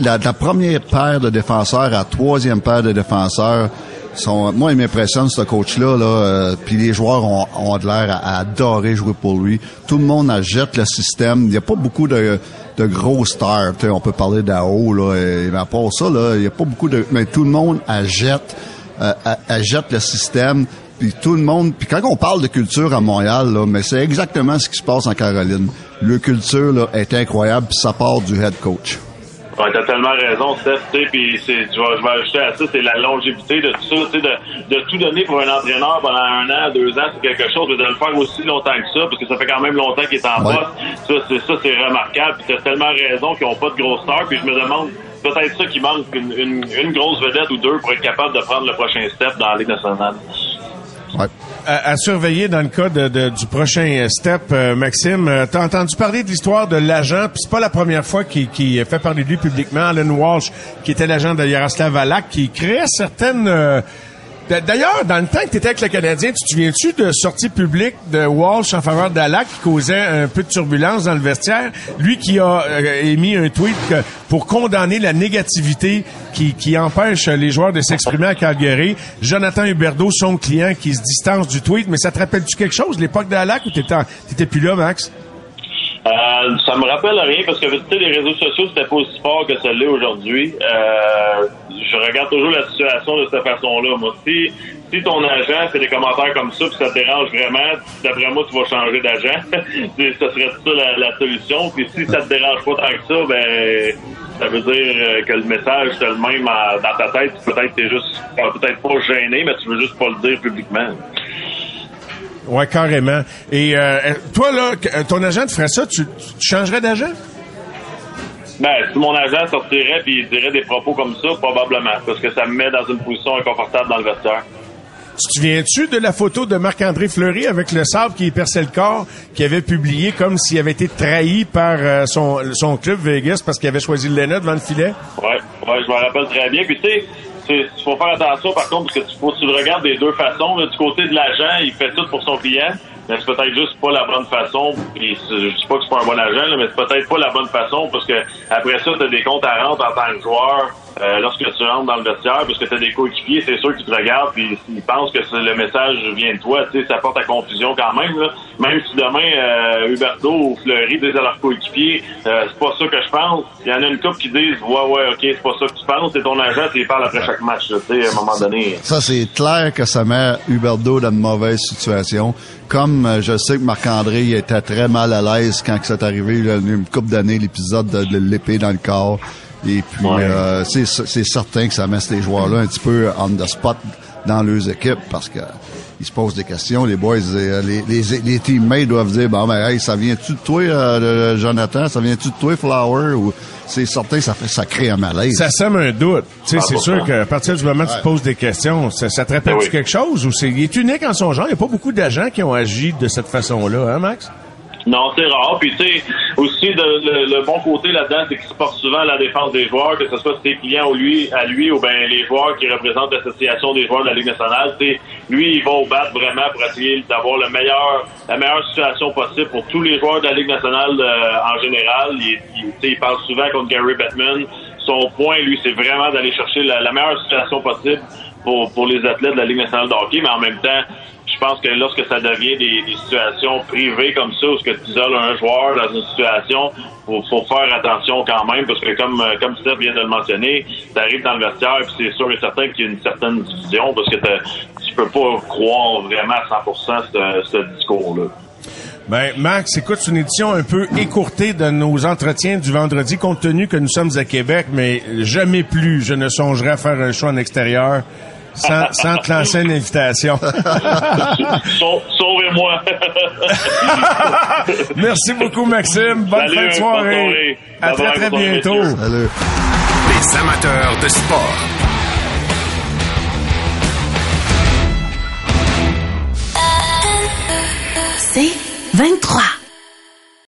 la, première paire de défenseurs à troisième paire de défenseurs. Sont, moi, il m'impressionne ce coach-là. Là, euh, puis les joueurs ont, ont de l'air à, à adorer jouer pour lui. Tout le monde achète le système. Il n'y a pas beaucoup de, de gros stars. On peut parler d'AO, là, et, mais à part ça, il n'y a pas beaucoup de. Mais tout le monde achète, euh, le système. Puis tout le monde. Puis quand on parle de culture à Montréal, là, mais c'est exactement ce qui se passe en Caroline. Le culture là, est incroyable, puis ça part du head coach. Ouais, t'as tellement raison, Steph, tu sais, puis c'est, je vais, je vais ajouter à ça, c'est la longévité de tout ça, tu sais, de, de tout donner pour un entraîneur pendant un an, deux ans, c'est quelque chose, mais de le faire aussi longtemps que ça, parce que ça fait quand même longtemps qu'il est en Ouais. poste, ça, c'est, ça, c'est remarquable, puis t'as tellement raison qu'ils ont pas de grosse star, puis je me demande, peut-être ça qui manque, une, une, une grosse vedette ou deux pour être capable de prendre le prochain step dans la Ligue nationale. Ouais. À, surveiller dans le cas de, du prochain step, euh, Maxime. Euh, T'as entendu parler de l'histoire de l'agent, puis c'est pas la première fois qu'il qu'il fait parler de lui publiquement, Alan Walsh, qui était l'agent de Yaroslav Valak, qui créait certaines... euh, D'ailleurs, dans le temps que tu étais avec le Canadien, tu te souviens-tu de sorties publiques de Walsh en faveur d'Alak qui causait un peu de turbulence dans le vestiaire? Lui qui a euh, émis un tweet pour condamner la négativité qui, qui empêche les joueurs de s'exprimer à Calgary. Jonathan Huberdeau, son client, qui se distance du tweet. Mais ça te rappelle-tu quelque chose, l'époque d'Alak, ou t'étais, t'étais plus là, Max? Euh, ça me rappelle rien parce que tu sais, les réseaux sociaux c'était pas aussi fort que ça l'est aujourd'hui. Euh, je regarde toujours la situation de cette façon-là. Moi, si si ton agent fait des commentaires comme ça, puis ça te dérange vraiment, d'après moi, tu vas changer d'agent. Ça serait ça la, la solution. Puis si ça te dérange pas tant que ça, ben ça veut dire euh, que le message c'est le même dans ta tête. Peut-être t'es juste euh, peut-être pas gêné, mais tu veux juste pas le dire publiquement. Ouais, carrément. Et euh, toi, là, que- ton agent te ferait ça, tu, tu changerais d'agent? Ben, si mon agent sortirait puis il dirait des propos comme ça, probablement, parce que ça me met dans une position inconfortable dans le vestiaire. Tu te souviens-tu de la photo de Marc-André Fleury avec le sable qui perçait le corps, qui avait publié comme s'il avait été trahi par euh, son, son club Vegas parce qu'il avait choisi le Lena devant le filet? Ouais, ouais, je me rappelle très bien. Puis tu sais, il faut faire attention par contre parce que tu, faut tu le regardes des deux façons. là. Du côté de l'agent, il fait tout pour son client, mais c'est peut-être juste pas la bonne façon. Puis je dis pas que c'est pas un bon agent, là, mais c'est peut-être pas la bonne façon parce que après ça, t'as des comptes à rendre en tant que joueur. Euh, lorsque tu rentres dans le vestiaire, parce que tu as des coéquipiers, c'est sûr qu'ils te regardent puis ils pensent que le message vient de toi, tu sais, ça porte à confusion quand même. Là. Même si demain, euh, Huberto ou Fleury disent à leurs coéquipiers, euh, c'est pas ça que je pense, il y en a une couple qui disent, ouais, ouais, ok, c'est pas ça que tu penses, c'est ton agent, tu y parles après chaque match, tu sais, à un moment donné. Ça, c'est clair que ça met Huberdo dans une mauvaise situation. Comme euh, je sais que Marc-André il était très mal à l'aise quand c'est arrivé, là, une couple d'années, l'épisode de, de l'épée dans le corps. Et puis, Ouais. euh, c'est c'est certain que ça met ces joueurs-là un petit peu on the spot dans leurs équipes parce que ils se posent des questions. Les boys, euh, les, les, les teammates doivent dire, bon, ben, hey, ça vient-tu de toi, euh, Jonathan? Ça vient-tu de toi, Flower? Ou c'est certain ça, fait, ça crée un malaise. Ça sème un doute. Tu sais, Ah, c'est sûr qu'à partir du moment où tu te poses des questions, ça, ça te rappelle Ben oui. quelque chose ou c'est, il est unique en son genre? Il n'y a pas beaucoup d'agents qui ont agi de cette façon-là, hein, Max? Non, c'est rare. Puis tu sais, aussi de- le, bon côté là-dedans, c'est qu'il se porte souvent la défense des joueurs, que ce soit ses clients ou lui, à lui, ou ben les joueurs qui représentent l'association des joueurs de la Ligue nationale. Tu sais, lui, il va au bat vraiment pour essayer d'avoir la meilleure situation possible pour tous les joueurs de la Ligue nationale euh, en général. Il, il, il parle souvent contre Gary Bettman. Son point, lui, c'est vraiment d'aller chercher la meilleure situation possible pour, les athlètes de la Ligue nationale de hockey, mais en même temps, je pense que lorsque ça devient des, situations privées comme ça, où ce que tu isoles un joueur dans une situation, faut, faut faire attention quand même, parce que comme comme Steph vient de le mentionner, tu arrives dans le vestiaire, puis c'est sûr et certain qu'il y a une certaine division, parce que tu peux pas croire vraiment à 100% ce, ce discours-là. Ben, Max, écoute, c'est une édition un peu écourtée de nos entretiens du vendredi, compte tenu que nous sommes à Québec, mais jamais plus je ne songerai à faire un choix en extérieur sans, sans te lancer une invitation. Sau- Sauvez-moi! Merci beaucoup, Maxime. Bonne Salut, fin de soirée. soirée. À très, très bientôt. Salut. Les amateurs de sport. C'est 23.